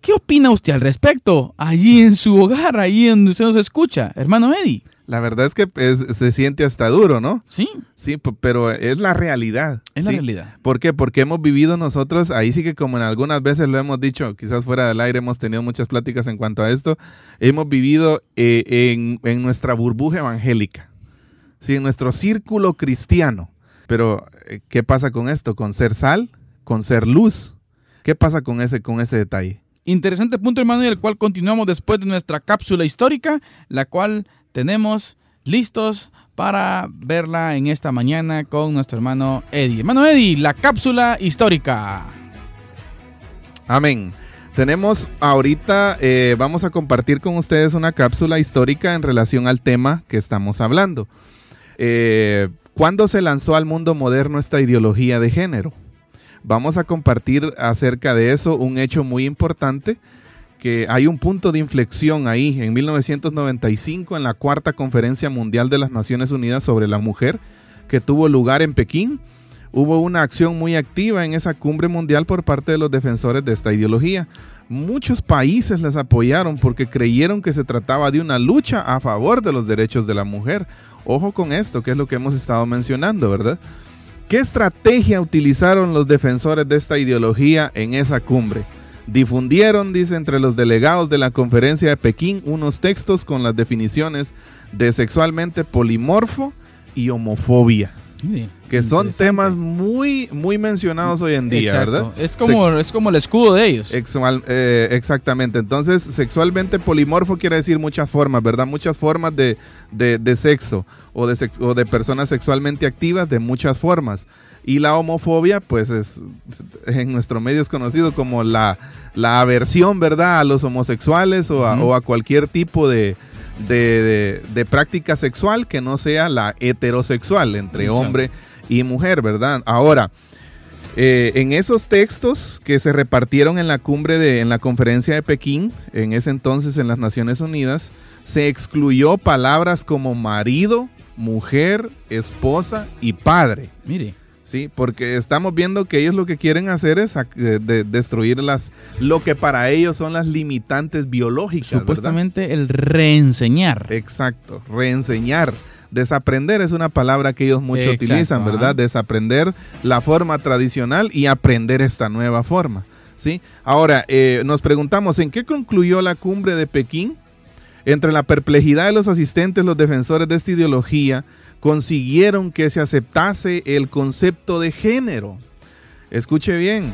¿Qué opina usted al respecto? Allí en su hogar, allí donde usted nos escucha, hermano Eddie. La verdad es que se siente hasta duro, ¿no? Sí. Sí, pero es la realidad. Es la realidad. ¿Por qué? Porque hemos vivido nosotros, ahí sí que como en algunas veces lo hemos dicho, quizás fuera del aire hemos tenido muchas pláticas en cuanto a esto, hemos vivido eh, en, nuestra burbuja evangélica, ¿sí? en nuestro círculo cristiano. Pero, eh, ¿qué pasa con esto? Con ser sal, con ser luz. ¿Qué pasa con ese, con ese detalle? Interesante punto, hermano, y el cual continuamos después de nuestra cápsula histórica, la cual tenemos listos para verla en esta mañana con nuestro hermano Eddie. Hermano Eddie, la cápsula histórica. Amén. Tenemos ahorita, eh, vamos a compartir con ustedes una cápsula histórica en relación al tema que estamos hablando. Eh, ¿Cuándo se lanzó al mundo moderno esta ideología de género? Vamos a compartir acerca de eso un hecho muy importante que hay un punto de inflexión ahí en 1995 en la cuarta conferencia mundial de las Naciones Unidas sobre la mujer que tuvo lugar en Pekín. Hubo una acción muy activa en esa cumbre mundial por parte de los defensores de esta ideología. Muchos países les apoyaron porque creyeron que se trataba de una lucha a favor de los derechos de la mujer. Ojo con esto, que es lo que hemos estado mencionando, ¿verdad? ¿Qué estrategia utilizaron los defensores de esta ideología en esa cumbre? Difundieron, dice, entre los delegados de la conferencia de Pekín unos textos con las definiciones de sexualmente polimorfo y homofobia. que son temas muy, muy mencionados hoy en día, ¿verdad? Es como, es como el escudo de ellos. Eh, exactamente. Entonces, sexualmente polimorfo quiere decir muchas formas, ¿verdad? Muchas formas de, sexo o de, o de personas sexualmente activas de muchas formas. Y la homofobia, pues es en nuestro medio es conocido como la, la aversión, ¿verdad?, a los homosexuales o a, cualquier tipo de, de, práctica sexual que no sea la heterosexual entre hombre y mujer, ¿verdad? Ahora, eh, en esos textos que se repartieron en la cumbre de, en la conferencia de Pekín, en ese entonces en las Naciones Unidas, se excluyó palabras como marido, mujer, esposa y padre. Mire. Sí, porque estamos viendo que ellos lo que quieren hacer es eh, destruir las, lo que para ellos son las limitantes biológicas. Supuestamente el reenseñar. Exacto, reenseñar. Desaprender es una palabra que ellos mucho utilizan, ¿verdad? Desaprender la forma tradicional y aprender esta nueva forma. ¿sí? Ahora, eh, nos preguntamos, ¿en qué concluyó la cumbre de Pekín? Entre la perplejidad de los asistentes, los defensores de esta ideología, consiguieron que se aceptase el concepto de género. Escuche bien.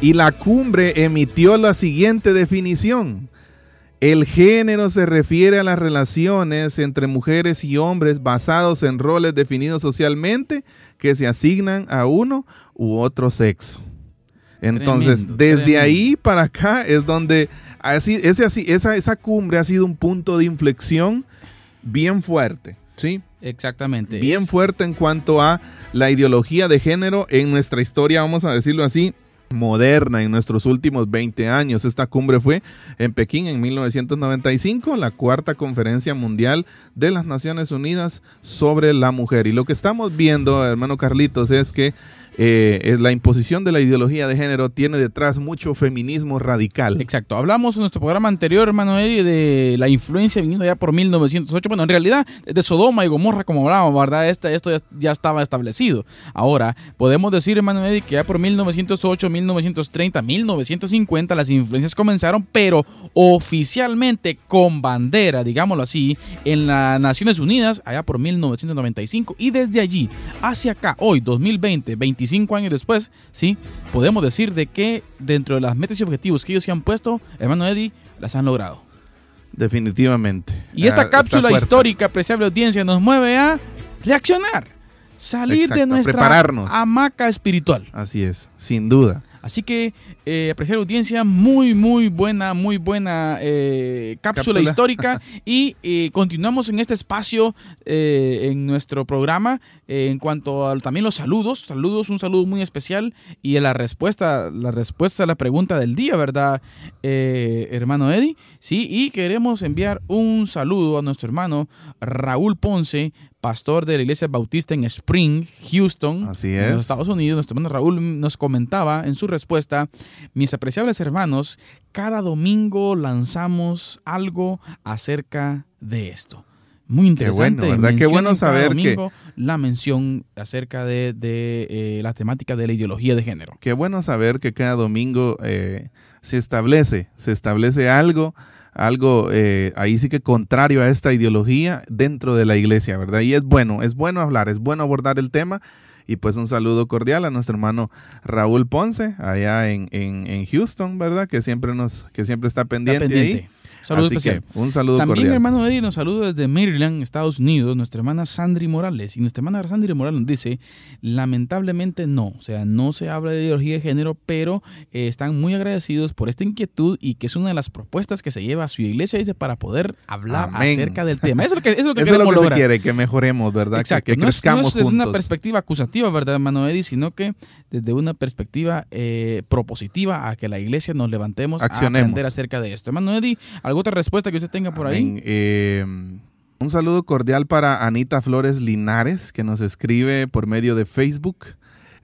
Y la cumbre emitió la siguiente definición. El género se refiere a las relaciones entre mujeres y hombres basados en roles definidos socialmente que se asignan a uno u otro sexo. Entonces, desde ahí para acá es donde así, ese, así, esa, esa cumbre ha sido un punto de inflexión bien fuerte. ¿sí? Exactamente. Bien fuerte en cuanto a la ideología de género en nuestra historia, vamos a decirlo así, moderna en nuestros últimos 20 años. Esta cumbre fue en Pekín en 1995, la cuarta conferencia mundial de las Naciones Unidas sobre la mujer. Y lo que estamos viendo, hermano Carlitos, es que eh, la imposición de la ideología de género tiene detrás mucho feminismo radical. Exacto. Hablamos en nuestro programa anterior, hermano Eddie, de la influencia viniendo ya por 1908. Bueno, en realidad, de Sodoma y Gomorra, como hablábamos, ¿verdad? Este, esto ya, estaba establecido. Ahora, podemos decir, hermano Eddie, que ya por 1908, 1930, 1950, las influencias comenzaron, pero oficialmente con bandera, digámoslo así, en las Naciones Unidas, allá por 1995. Y desde allí hacia acá, hoy, 2020, 25 cinco años después, sí, podemos decir de que dentro de las metas y objetivos que ellos se han puesto, hermano Eddie, las han logrado. Definitivamente. Y esta ah, cápsula histórica, apreciable audiencia, nos mueve a reaccionar, salir de nuestra hamaca espiritual. Así es, sin duda. Así que, eh, apreciar audiencia, muy, muy buena, muy buena eh, cápsula, histórica. y eh, continuamos en este espacio eh, en nuestro programa en cuanto a también los saludos. Saludos, un saludo muy especial. Y a la respuesta, la respuesta a la pregunta del día, ¿verdad, hermano Eddie? Sí, y queremos enviar un saludo a nuestro hermano Raúl Ponce, pastor de la iglesia bautista en Spring, Houston, Así es. en los Estados Unidos. Nuestro hermano Raúl nos comentaba en su respuesta, mis apreciables hermanos, cada domingo lanzamos algo acerca de esto. Muy interesante. Qué bueno, ¿verdad? Qué bueno saber que la mención acerca de, eh, la temática de la ideología de género. Qué bueno saber que cada domingo eh, se establece, se establece algo algo eh, ahí sí que contrario a esta ideología dentro de la iglesia, ¿verdad? Y es bueno, es bueno hablar, es bueno abordar el tema. Y pues un saludo cordial a nuestro hermano Raúl Ponce, allá en, en, Houston, ¿verdad? Que siempre nos, que siempre está pendiente, está pendiente. ahí. Saludos especial. un saludo También, hermano Eddie, nos saluda desde Maryland, Estados Unidos, nuestra hermana Sandri Morales. Y nuestra hermana Sandri Morales nos dice, lamentablemente no, o sea, no se habla de ideología de género, pero eh, están muy agradecidos por esta inquietud y que es una de las propuestas que se lleva a su iglesia, dice, para poder hablar acerca del tema. Eso es lo que, es lo que, eso es lo que se quiere, que mejoremos, ¿verdad? Exacto. Que, crezcamos no es, desde una perspectiva acusativa, ¿verdad, hermano Eddie? Sino que desde una perspectiva eh, propositiva a que la iglesia nos levantemos a aprender acerca de esto. Hermano Eddie, ¿alguna otra respuesta que usted tenga por ahí. Eh, un saludo cordial para Anita Flores Linares, que nos escribe por medio de Facebook.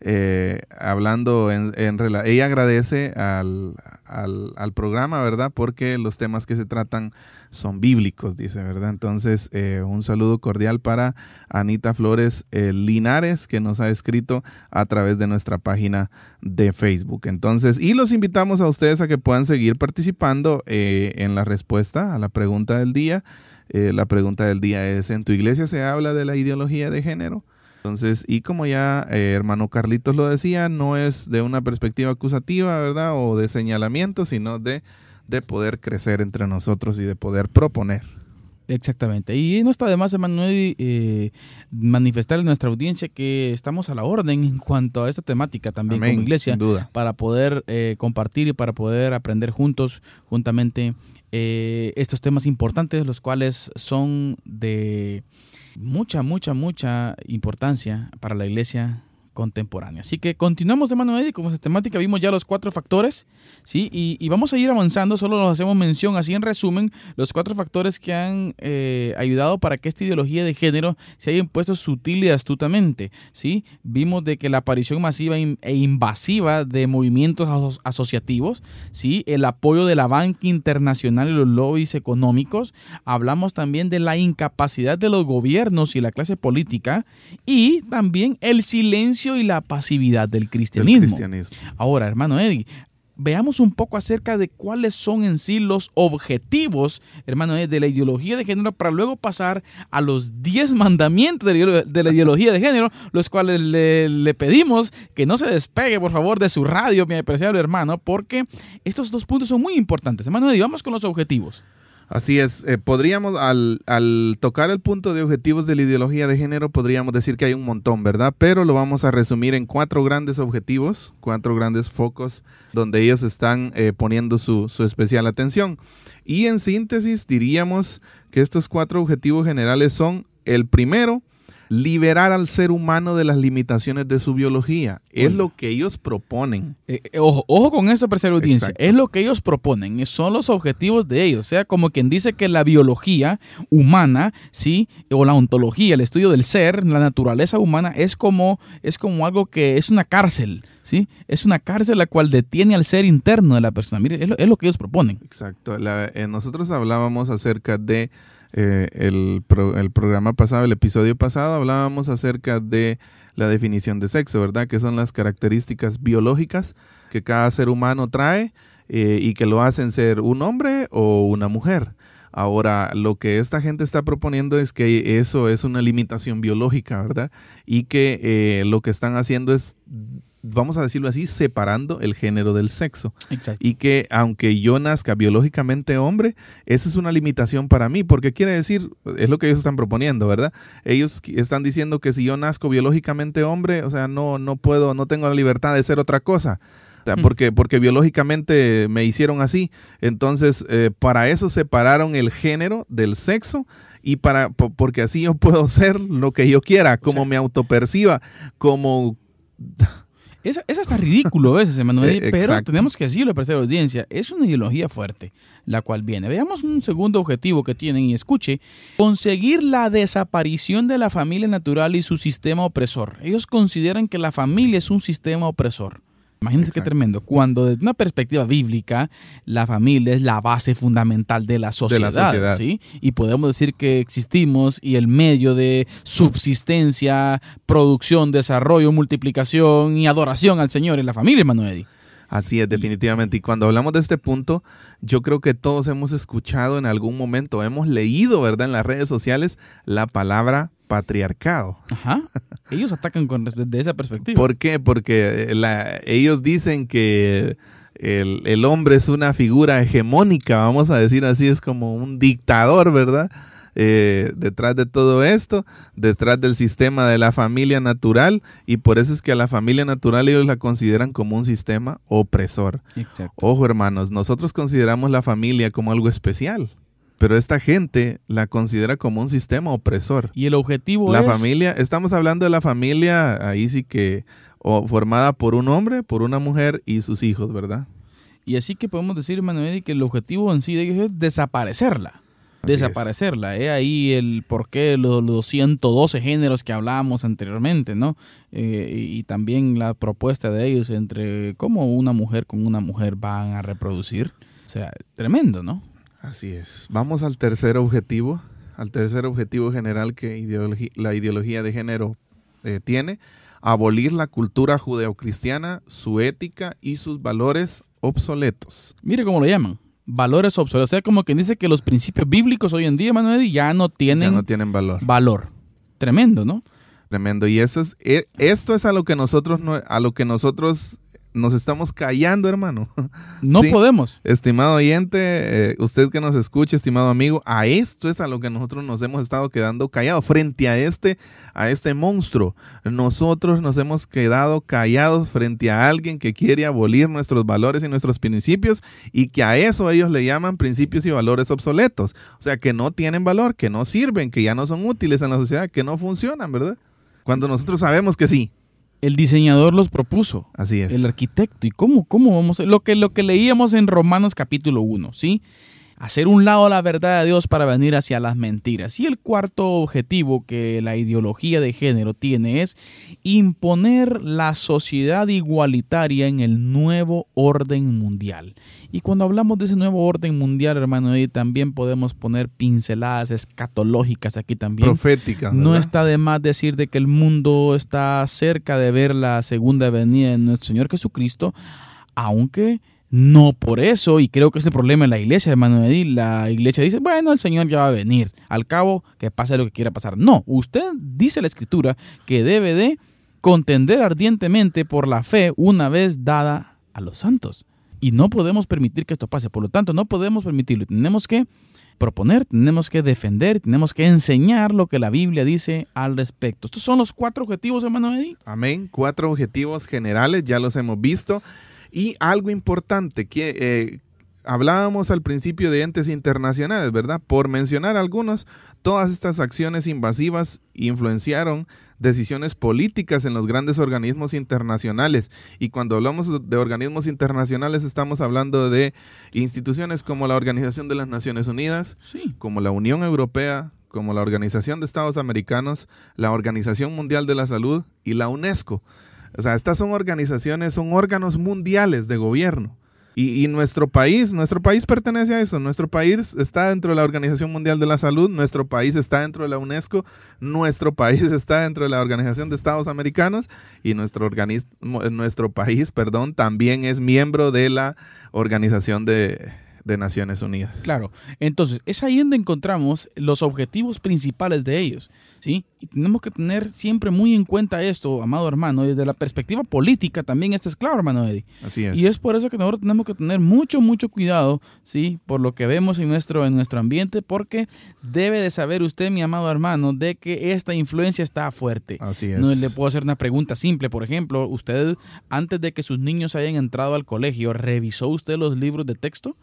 Eh, hablando en, en ella agradece al, al, programa, ¿verdad? Porque los temas que se tratan son bíblicos, dice, ¿verdad? Entonces, eh, un saludo cordial para Anita Flores Linares, que nos ha escrito a través de nuestra página de Facebook. Entonces, y los invitamos a ustedes a que puedan seguir participando en la respuesta a la pregunta del día. la pregunta del día es, ¿en tu iglesia se habla de la ideología de género? Entonces, y como ya eh, hermano Carlitos lo decía, no es de una perspectiva acusativa, ¿verdad? O de señalamiento, sino de, de poder crecer entre nosotros y de poder proponer. Exactamente. Y no está de más, hermano, eh, manifestar en nuestra audiencia que estamos a la orden en cuanto a esta temática también como iglesia, para poder eh, compartir y para poder aprender juntos, juntamente, eh, estos temas importantes, los cuales son de mucha, mucha, mucha importancia para la iglesia contemporánea. Así que continuamos de mano media como temática vimos ya los cuatro factores, ¿sí? Y, vamos a ir avanzando, solo nos hacemos mención, así en resumen, los cuatro factores que han eh, ayudado para que esta ideología de género se haya impuesto sutil y astutamente, ¿sí? Vimos de que la aparición masiva e invasiva de movimientos asociativos, ¿sí? El apoyo de la banca internacional y los lobbies económicos, hablamos también de la incapacidad de los gobiernos y la clase política y también el silencio y la pasividad del cristianismo. Ahora, hermano Eddie, veamos un poco acerca de cuáles son en sí los objetivos, hermano, de la ideología de género para luego pasar a los 10 mandamientos de la ideología de género, los cuales le, pedimos que no se despegue, por favor, de su radio, mi apreciable hermano, porque estos dos puntos son muy importantes. Hermano, Eddie, vamos con los objetivos. Así es, eh, podríamos, al, al, tocar el punto de objetivos de la ideología de género, podríamos decir que hay un montón, ¿verdad? Pero lo vamos a resumir en cuatro grandes objetivos, cuatro grandes focos donde ellos están eh, poniendo su, su especial atención. Y en síntesis diríamos que estos cuatro objetivos generales son, el primero, liberar al ser humano de las limitaciones de su biología. Es Oye. lo que ellos proponen. Eh, eh, ojo, ojo con eso, tercera audiencia. Exacto. Es lo que ellos proponen, son los objetivos de ellos. O sea, como quien dice que la biología humana, ¿sí? O la ontología, el estudio del ser, la naturaleza humana, es como, es como algo que es una cárcel, ¿sí? Es una cárcel la cual detiene al ser interno de la persona. Mire, es lo, es lo que ellos proponen. Exacto. La- eh, nosotros hablábamos acerca de eh, el, el programa pasado, el episodio pasado, hablábamos acerca de la definición de sexo, ¿verdad? Que son las características biológicas que cada ser humano trae eh, y que lo hacen ser un hombre o una mujer. Ahora, lo que esta gente está proponiendo es que eso es una limitación biológica, ¿verdad? Y que eh, lo que están haciendo es, vamos a decirlo así, separando el género del sexo Exacto. y que aunque yo nazca biológicamente hombre, esa es una limitación para mí, porque quiere decir, es lo que ellos están proponiendo, ¿verdad? Ellos están diciendo que si yo nazco biológicamente hombre, o sea, no, no puedo, no tengo la libertad de ser otra cosa. Hmm. porque, porque biológicamente me hicieron así. Entonces, eh, para eso separaron el género del sexo y para, po- porque así yo puedo ser lo que yo quiera, como sea- me autoperciba, como Es, es hasta ridículo a veces, Emanuel, Eh, pero tenemos que decirlo, tercera audiencia. Es una ideología fuerte la cual viene. Veamos un segundo objetivo que tienen y escuche. Conseguir la desaparición de la familia natural y su sistema opresor. Ellos consideran que la familia es un sistema opresor. Imagínense qué tremendo. Cuando desde una perspectiva bíblica, la familia es la base fundamental de la sociedad. sociedad. ¿sí? Y podemos decir que existimos y el medio de subsistencia, producción, desarrollo, multiplicación y adoración al Señor es la familia, Manuel. Así es, definitivamente. Y cuando hablamos de este punto, yo creo que todos hemos escuchado en algún momento, hemos leído, ¿verdad?, en las redes sociales la palabra patriarcado. Ajá. Ellos atacan con, desde esa perspectiva. ¿Por qué? Porque eh, la- ellos dicen que el, el hombre es una figura hegemónica, vamos a decir así, es como un dictador, ¿verdad? Eh, detrás de todo esto, detrás del sistema de la familia natural, y por eso es que a la familia natural ellos la consideran como un sistema opresor. Exacto. Ojo, hermanos, nosotros consideramos la familia como algo especial, pero esta gente la considera como un sistema opresor. Y el objetivo La es... familia, estamos hablando de la familia ahí sí que o formada por un hombre, por una mujer y sus hijos, ¿verdad? Y así que podemos decir, Manuel, que el objetivo en sí de ellos es desaparecerla. Así desaparecerla. He ahí el por qué los, los 112 géneros que hablábamos anteriormente, ¿no? Eh, y, y también la propuesta de ellos entre cómo una mujer con una mujer van a reproducir. O sea, tremendo, ¿no? Así es. Vamos al tercer objetivo, al tercer objetivo general que ideologi- la ideología de género eh, tiene, abolir la cultura judeocristiana, su ética y sus valores obsoletos. Mire cómo lo llaman. Valores obsoletos. O sea, como quien dice que los principios bíblicos hoy en día, Manuel, ya no tienen Ya no tienen valor. valor. Tremendo, ¿no? Tremendo. Y eso es, e- esto es a lo que nosotros no- a lo que nosotros nos estamos callando, hermano. No Sí. podemos. Estimado oyente, eh, usted que nos escucha, estimado amigo, a esto es a lo que nosotros nos hemos estado quedando callados frente a este, a este monstruo. Nosotros nos hemos quedado callados frente a alguien que quiere abolir nuestros valores y nuestros principios y que a eso ellos le llaman principios y valores obsoletos. O sea, que no tienen valor, que no sirven, que ya no son útiles en la sociedad, que no funcionan, ¿verdad? Cuando nosotros sabemos que sí. El diseñador los propuso. Así es. El arquitecto. ¿Y cómo, cómo vamos a- Lo que, lo que leíamos en Romanos capítulo 1, ¿sí? Hacer un lado la verdad de Dios para venir hacia las mentiras. Y el cuarto objetivo que la ideología de género tiene es imponer la sociedad igualitaria en el nuevo orden mundial. Y cuando hablamos de ese nuevo orden mundial, hermano, ahí también podemos poner pinceladas escatológicas aquí también. Profética. No está de más decir de que el mundo está cerca de ver la segunda venida de nuestro Señor Jesucristo, aunque no por eso, y creo que es el problema en la iglesia, hermano la iglesia dice, bueno, el Señor ya va a venir, al cabo que pase lo que quiera pasar. No, usted dice la escritura que debe de contender ardientemente por la fe una vez dada a los santos. Y no podemos permitir que esto pase, por lo tanto, no podemos permitirlo. Tenemos que proponer, tenemos que defender, tenemos que enseñar lo que la Biblia dice al respecto. Estos son los cuatro objetivos, hermano Eddie. Amén. Cuatro objetivos generales, ya los hemos visto. Y algo importante, que, eh, hablábamos al principio de entes internacionales, ¿verdad? Por mencionar algunos, todas estas acciones invasivas influenciaron decisiones políticas en los grandes organismos internacionales. Y cuando hablamos de organismos internacionales estamos hablando de instituciones como la Organización de las Naciones Unidas, como la Unión Europea, como la Organización de Estados Americanos, la Organización Mundial de la Salud y la UNESCO. O sea, estas son organizaciones, son órganos mundiales de gobierno y, nuestro país, nuestro país pertenece a eso. Nuestro país está dentro de la Organización Mundial de la Salud, nuestro país está dentro de la UNESCO, nuestro país está dentro de la Organización de Estados Americanos y nuestro país, perdón, también es miembro de la Organización de, de Naciones Unidas. Claro, entonces es ahí donde encontramos los objetivos principales de ellos. ¿Sí? Y tenemos que tener siempre muy en cuenta esto, amado hermano, desde la perspectiva política también esto es claro, hermano Eddie. Así es. Y es por eso que nosotros tenemos que tener mucho, mucho cuidado, ¿sí? Por lo que vemos en nuestro, en nuestro ambiente, porque debe de saber usted, mi amado hermano, de que esta influencia está fuerte. Así es. No le puedo hacer una pregunta simple, por ejemplo, usted, antes de que sus niños hayan entrado al colegio, ¿revisó usted los libros de texto?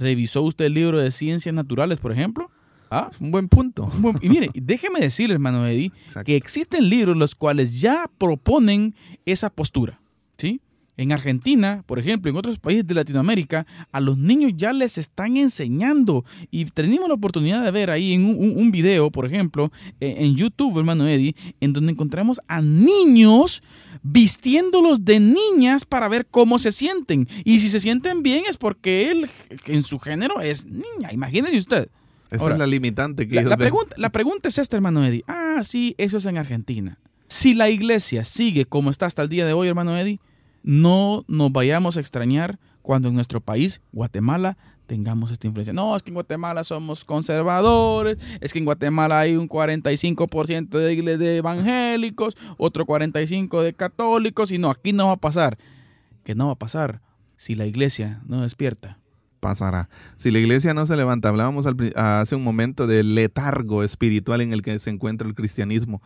¿Revisó usted el libro de ciencias naturales, por ejemplo? Ah, un buen punto. y mire, déjeme decirle, hermano Eddie, que existen libros los cuales ya proponen esa postura, ¿sí? En Argentina, por ejemplo, en otros países de Latinoamérica, a los niños ya les están enseñando. Y tenemos la oportunidad de ver ahí en un, video, por ejemplo, e, en YouTube, hermano Eddie, en donde encontramos a niños vistiéndolos de niñas para ver cómo se sienten. Y si se sienten bien es porque él, en su género, es niña. Imagínese usted. Esa es la limitante que la, pregunta, la pregunta es esta, hermano Eddie. Ah, sí, eso es en Argentina. Si la iglesia sigue como está hasta el día de hoy, hermano Eddie, no nos vayamos a extrañar cuando en nuestro país, Guatemala, tengamos esta influencia. No, es que en Guatemala somos conservadores, es que en Guatemala hay un 45% de, de evangélicos, otro 45% de católicos, y no, aquí no va a pasar. ¿Qué no va a pasar si la iglesia no despierta? Pasará. Si la iglesia no se levanta, hablábamos hace un momento del letargo espiritual en el que se encuentra el cristianismo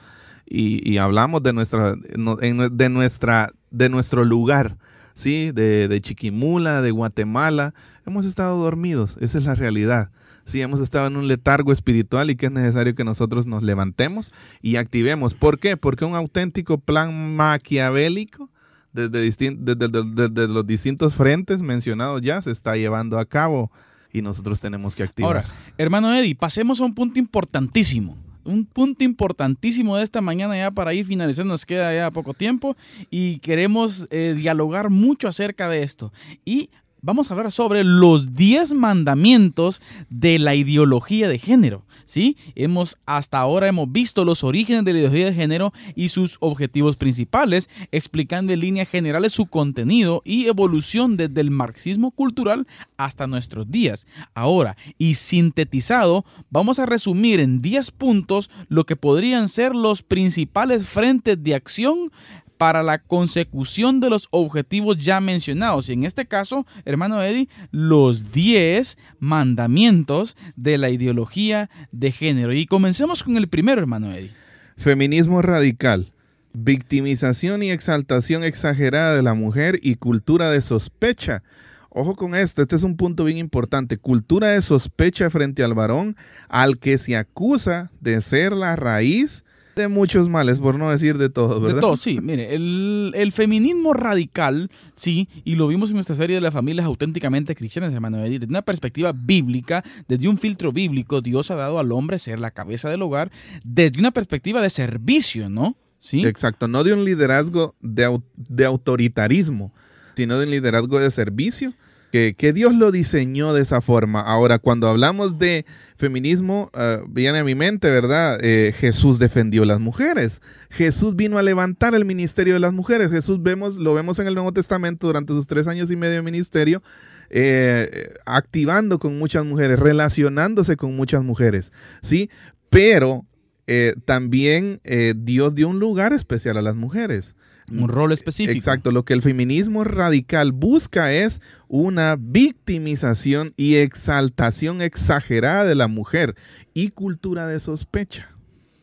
y, hablamos de nuestra, de nuestra, de nuestro lugar, sí, de, Chiquimula, de Guatemala. Hemos estado dormidos, esa es la realidad. Sí, hemos estado en un letargo espiritual y que es necesario que nosotros nos levantemos y activemos. ¿Por qué? Porque un auténtico plan maquiavélico desde, desde, los distintos frentes mencionados ya se está llevando a cabo y nosotros tenemos que activar. Ahora, hermano Eddie, pasemos a un punto importantísimo. Un punto importantísimo de esta mañana ya para ir finalizando, nos queda ya poco tiempo y queremos eh, dialogar mucho acerca de esto. Y vamos a hablar sobre los 10 mandamientos de la ideología de género. ¿sí? Hemos, hasta ahora hemos visto los orígenes de la ideología de género y sus objetivos principales, explicando en líneas generales su contenido y evolución desde el marxismo cultural hasta nuestros días. Ahora, y sintetizado, vamos a resumir en 10 puntos lo que podrían ser los principales frentes de acción para la consecución de los objetivos ya mencionados. Y en este caso, hermano Eddie, los 10 mandamientos de la ideología de género. Y comencemos con el primero, hermano Eddie. Feminismo radical. Victimización y exaltación exagerada de la mujer y cultura de sospecha. Ojo con esto, este es un punto bien importante. Cultura de sospecha frente al varón al que se acusa de ser la raíz de muchos males, por no decir de todo, ¿verdad? De todo, sí. Mire, el, feminismo radical, sí, y lo vimos en nuestra serie de las familias auténticamente cristianas, hermano. Desde una perspectiva bíblica, desde un filtro bíblico, Dios ha dado al hombre ser la cabeza del hogar, desde una perspectiva de servicio, ¿no? Sí. Exacto, no de un liderazgo de, de autoritarismo, sino de un liderazgo de servicio que, Dios lo diseñó de esa forma. Ahora, cuando hablamos de feminismo, ah, viene a mi mente, ¿verdad? Eh, Jesús defendió a las mujeres. Jesús vino a levantar el ministerio de las mujeres. Jesús vemos, lo vemos en el Nuevo Testamento durante sus tres años y medio de ministerio, eh, activando con muchas mujeres, relacionándose con muchas mujeres, ¿sí? Pero eh, también Dios dio un lugar especial a las mujeres un rol específico. Exacto, lo que el feminismo radical busca es una victimización y exaltación exagerada de la mujer y cultura de sospecha.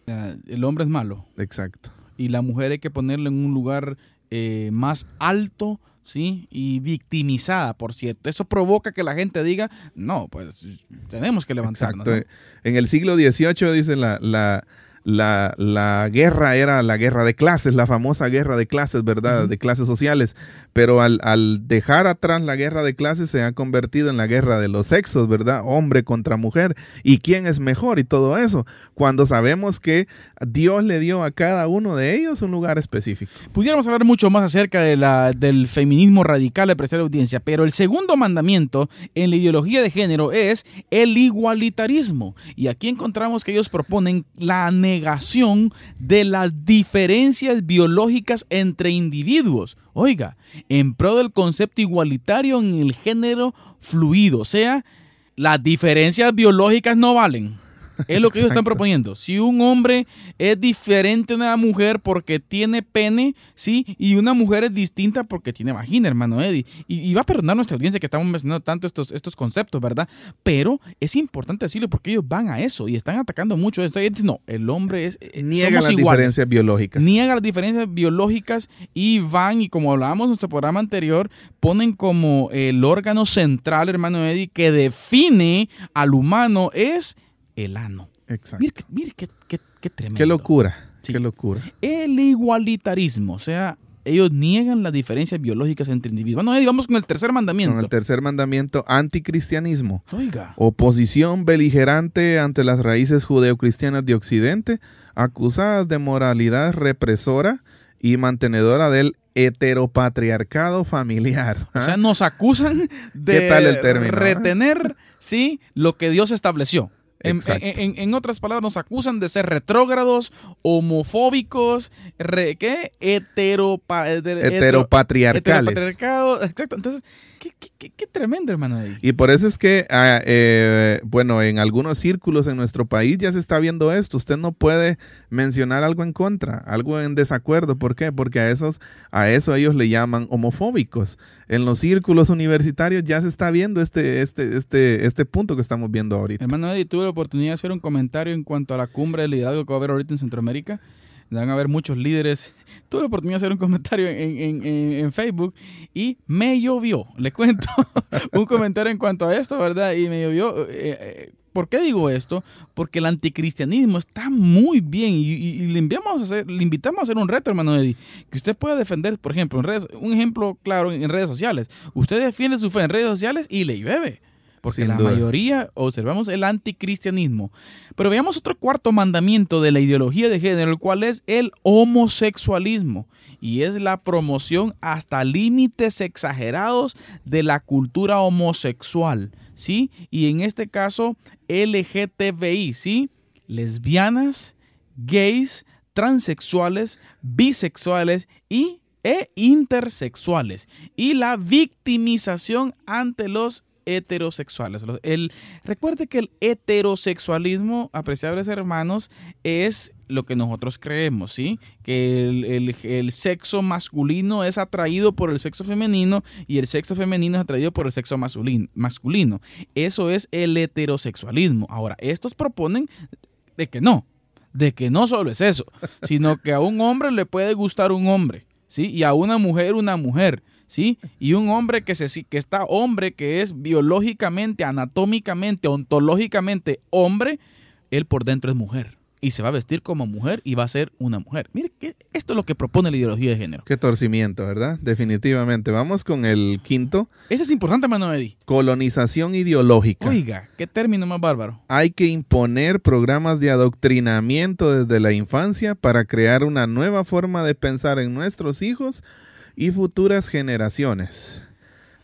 El hombre es malo. Exacto. Y la mujer hay que ponerla en un lugar eh, más alto ¿sí? Y victimizada, por cierto. Eso provoca que la gente diga, no, pues tenemos que levantarnos. Exacto. En el siglo XVIII, dice la, la la, la, guerra era la guerra de clases, la famosa guerra de clases, ¿verdad? De clases sociales. Pero al, dejar atrás la guerra de clases se ha convertido en la guerra de los sexos, ¿verdad? Hombre contra mujer. ¿Y quién es mejor? Y todo eso. Cuando sabemos que Dios le dio a cada uno de ellos un lugar específico. Pudiéramos hablar mucho más acerca de la, del feminismo radical de prestar audiencia, pero el segundo mandamiento en la ideología de género es el igualitarismo. Y aquí encontramos que ellos proponen la negación de las diferencias biológicas entre individuos. Oiga, en pro del concepto igualitario en el género fluido, o sea, las diferencias biológicas no valen. Es lo que ellos están proponiendo. Si un hombre es diferente a una mujer porque tiene pene, ¿sí? Y una mujer es distinta porque tiene vagina, hermano Eddie. Y, va a perdonar nuestra audiencia que estamos mencionando tanto estos, estos conceptos, ¿verdad? Pero es importante decirlo porque ellos van a eso y están atacando mucho esto. Y no, el hombre es... Eh, Niega las diferencias biológicas. Niega las diferencias biológicas y van, y como hablábamos en nuestro programa anterior, ponen como el órgano central, hermano Eddie, que define al humano es el ano. Exacto. Mire, qué, qué, tremendo. Qué locura. Qué locura. El igualitarismo, o sea, ellos niegan las diferencias biológicas entre individuos. Bueno, vamos con el tercer mandamiento. Con el tercer mandamiento, anticristianismo. Oiga. Oposición beligerante ante las raíces judeocristianas de Occidente, acusadas de moralidad represora y mantenedora del heteropatriarcado familiar. O sea, ¿ah? nos acusan de ah? retener, sí, lo que Dios estableció. En, otras palabras, nos acusan de ser retrógrados, homofóbicos, ¿qué? heteropatriarcales. Exacto. Entonces, Qué, tremendo, hermano. Y por eso es que, ah, eh, bueno, en algunos círculos en nuestro país ya se está viendo esto. Usted no puede mencionar algo en contra, algo en desacuerdo. ¿Por qué? Porque a, esos, a eso ellos le llaman homofóbicos. En los círculos universitarios ya se está viendo este, este, este, este punto que estamos viendo ahorita. Hermano Eddie, tuve la oportunidad de hacer un comentario en cuanto a la cumbre de liderazgo que va a haber ahorita en Centroamérica van a haber muchos líderes. Tuve la oportunidad de hacer un comentario en, Facebook y me llovió, le cuento, un comentario en cuanto a esto, ¿verdad? Y me llovió. Eh, eh, ¿Por qué digo esto? Porque el anticristianismo está muy bien y, le, enviamos a hacer, le invitamos a hacer un reto, hermano Eddie, que usted pueda defender, por ejemplo, un ejemplo claro en redes sociales. Usted defiende su fe en redes sociales y le llueve. Porque la mayoría observamos el anticristianismo. Pero veamos otro cuarto mandamiento de la ideología de género, el cual es el homosexualismo. Y es la promoción hasta límites exagerados de la cultura homosexual. ¿Sí? Y en este caso, LGTBI, ¿sí? Lesbianas, gays, transexuales, bisexuales y e intersexuales y la victimización ante los heterosexuales. El, recuerde que el heterosexualismo, apreciables hermanos, es lo que nosotros creemos, ¿sí? Que el, sexo masculino es atraído por el sexo femenino y el sexo femenino es atraído por el sexo masculino. Eso es el heterosexualismo. Ahora, estos proponen de que no, de que no solo es eso, sino que a un hombre le puede gustar un hombre, ¿sí? Y a una mujer una mujer. ¿Sí? Y un hombre que, se, que está hombre, que es biológicamente, anatómicamente, ontológicamente hombre, él por dentro es mujer. Y se va a vestir como mujer y va a ser una mujer. Mire, esto es lo que propone la ideología de género. Qué torcimiento, ¿verdad? Definitivamente. Vamos con el quinto. Ese es importante, Manuel. Colonización ideológica. Oiga, qué término más bárbaro. Hay que imponer programas de adoctrinamiento desde la infancia para crear una nueva forma de pensar en nuestros hijos y futuras generaciones.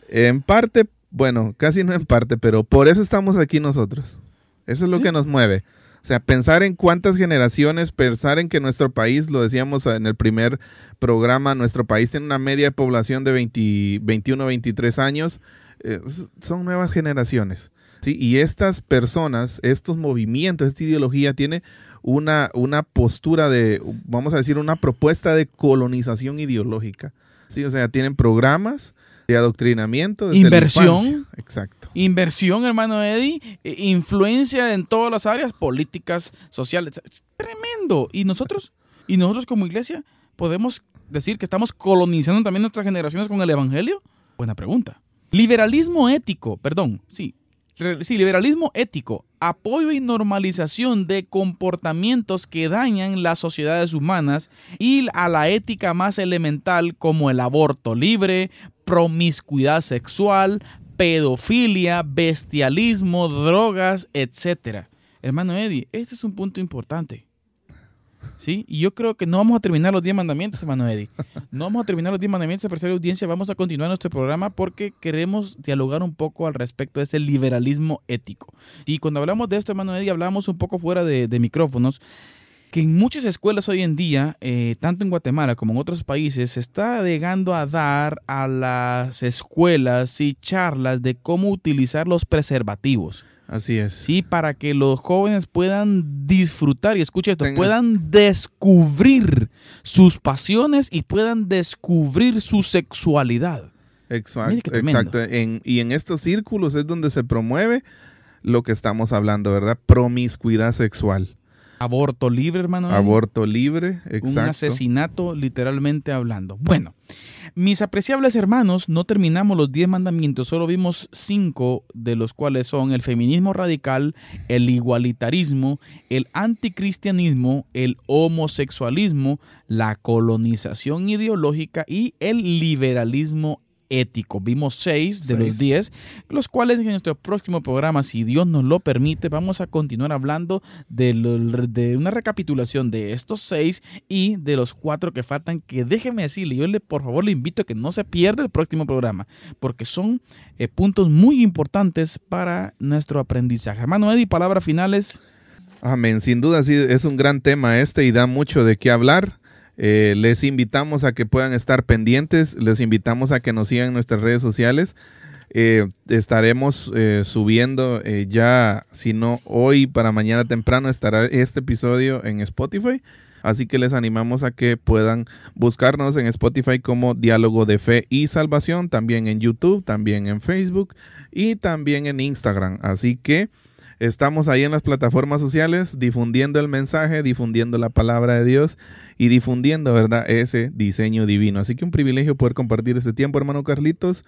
En parte, bueno, casi no en parte, pero por eso estamos aquí nosotros. Eso es lo que nos mueve. O sea, pensar en cuántas generaciones, pensar en que nuestro país, lo decíamos en el primer programa, nuestro país tiene una media de población de 20, 21, 23 años, eh, son nuevas generaciones. ¿sí? Y estas personas, estos movimientos, esta ideología tiene una, una postura de, vamos a decir, una propuesta de colonización ideológica. Sí, o sea, tienen programas de adoctrinamiento. Desde Inversión. Exacto. Inversión, hermano Eddie. E, influencia en todas las áreas políticas, sociales. Tremendo. Y nosotros, y nosotros como iglesia, ¿Podemos decir que estamos colonizando también nuestras generaciones con el Evangelio? Buena pregunta. Liberalismo ético, perdón, sí, Sí, liberalismo ético, apoyo y normalización de comportamientos que dañan las sociedades humanas y a la ética más elemental como el aborto libre, promiscuidad sexual, pedofilia, bestialismo, drogas, etc. Hermano Eddie, este es un punto importante. ¿Sí? Y yo creo que no vamos a terminar los 10 mandamientos, hermano Eddie. No vamos a terminar los 10 mandamientos, de la audiencia. Vamos a continuar nuestro programa porque queremos dialogar un poco al respecto de ese liberalismo ético. Y cuando hablamos de esto, hermano Eddie, hablamos un poco fuera de, micrófonos que en muchas escuelas hoy en día, eh, tanto en Guatemala como en otros países, se está llegando a dar a las escuelas y charlas de cómo utilizar los preservativos. Así es. Sí, para que los jóvenes puedan disfrutar, y escucha esto, puedan descubrir sus pasiones y puedan descubrir su sexualidad. Exacto, exacto. y en estos círculos es donde se promueve lo que estamos hablando, ¿verdad? Promiscuidad sexual. Aborto libre, hermano. Aborto libre, exacto. Un asesinato, literalmente hablando. Bueno, mis apreciables hermanos, no terminamos los diez mandamientos, solo vimos cinco de los cuales son el feminismo radical, el igualitarismo, el anticristianismo, el homosexualismo, la colonización ideológica y el liberalismo ético. Vimos seis de los diez, los cuales en nuestro próximo programa, si Dios nos lo permite, vamos a continuar hablando de, de una recapitulación de estos seis y de los cuatro que faltan, que déjeme decirle, yo le por favor le invito a que no se pierda el próximo programa, porque son eh, puntos muy importantes para nuestro aprendizaje. Hermano Eddie, palabras finales. Amén, sin duda sí, es un gran tema este y da mucho de qué hablar. Eh, les invitamos a que puedan estar pendientes, les invitamos a que nos sigan en nuestras redes sociales. Eh, estaremos eh, subiendo ya, si no hoy, para mañana temprano, estará este episodio en Spotify. Así que les animamos a que puedan buscarnos en Spotify como Diálogo de Fe y Salvación, también en YouTube, también en Facebook y también en Instagram. Así que Estamos ahí en las plataformas sociales difundiendo el mensaje, difundiendo la palabra de Dios y difundiendo, ¿verdad?, ese diseño divino. Así que un privilegio poder compartir este tiempo, hermano Carlitos,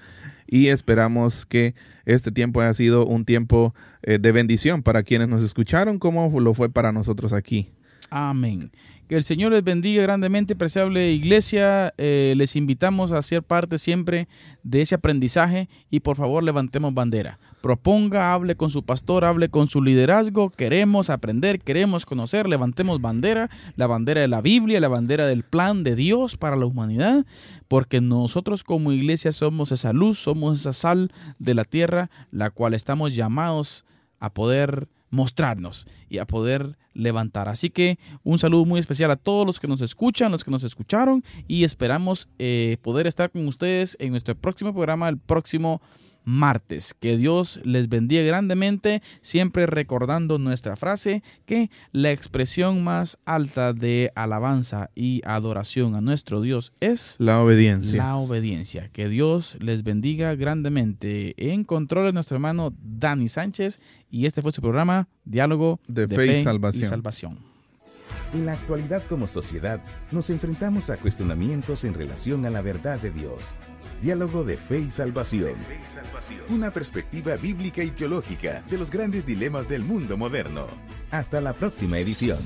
y esperamos que este tiempo haya sido un tiempo eh, de bendición para quienes nos escucharon, como lo fue para nosotros aquí. Amén. Que el Señor les bendiga grandemente, preciable iglesia. Eh, les invitamos a ser parte siempre de ese aprendizaje y por favor levantemos bandera proponga, hable con su pastor, hable con su liderazgo. Queremos aprender, queremos conocer, levantemos bandera, la bandera de la Biblia, la bandera del plan de Dios para la humanidad, porque nosotros como iglesia somos esa luz, somos esa sal de la tierra, la cual estamos llamados a poder mostrarnos y a poder levantar. Así que un saludo muy especial a todos los que nos escuchan, los que nos escucharon y esperamos eh, poder estar con ustedes en nuestro próximo programa, el próximo martes. Que Dios les bendiga grandemente, siempre recordando nuestra frase que la expresión más alta de alabanza y adoración a nuestro Dios es la obediencia. La obediencia. Que Dios les bendiga grandemente. En control de nuestro hermano Dani Sánchez y este fue su programa Diálogo de, fe, y salvación. En la actualidad como sociedad nos enfrentamos a cuestionamientos en relación a la verdad de Dios. Diálogo de Fe y Salvación. Una perspectiva bíblica y teológica de los grandes dilemas del mundo moderno. Hasta la próxima edición.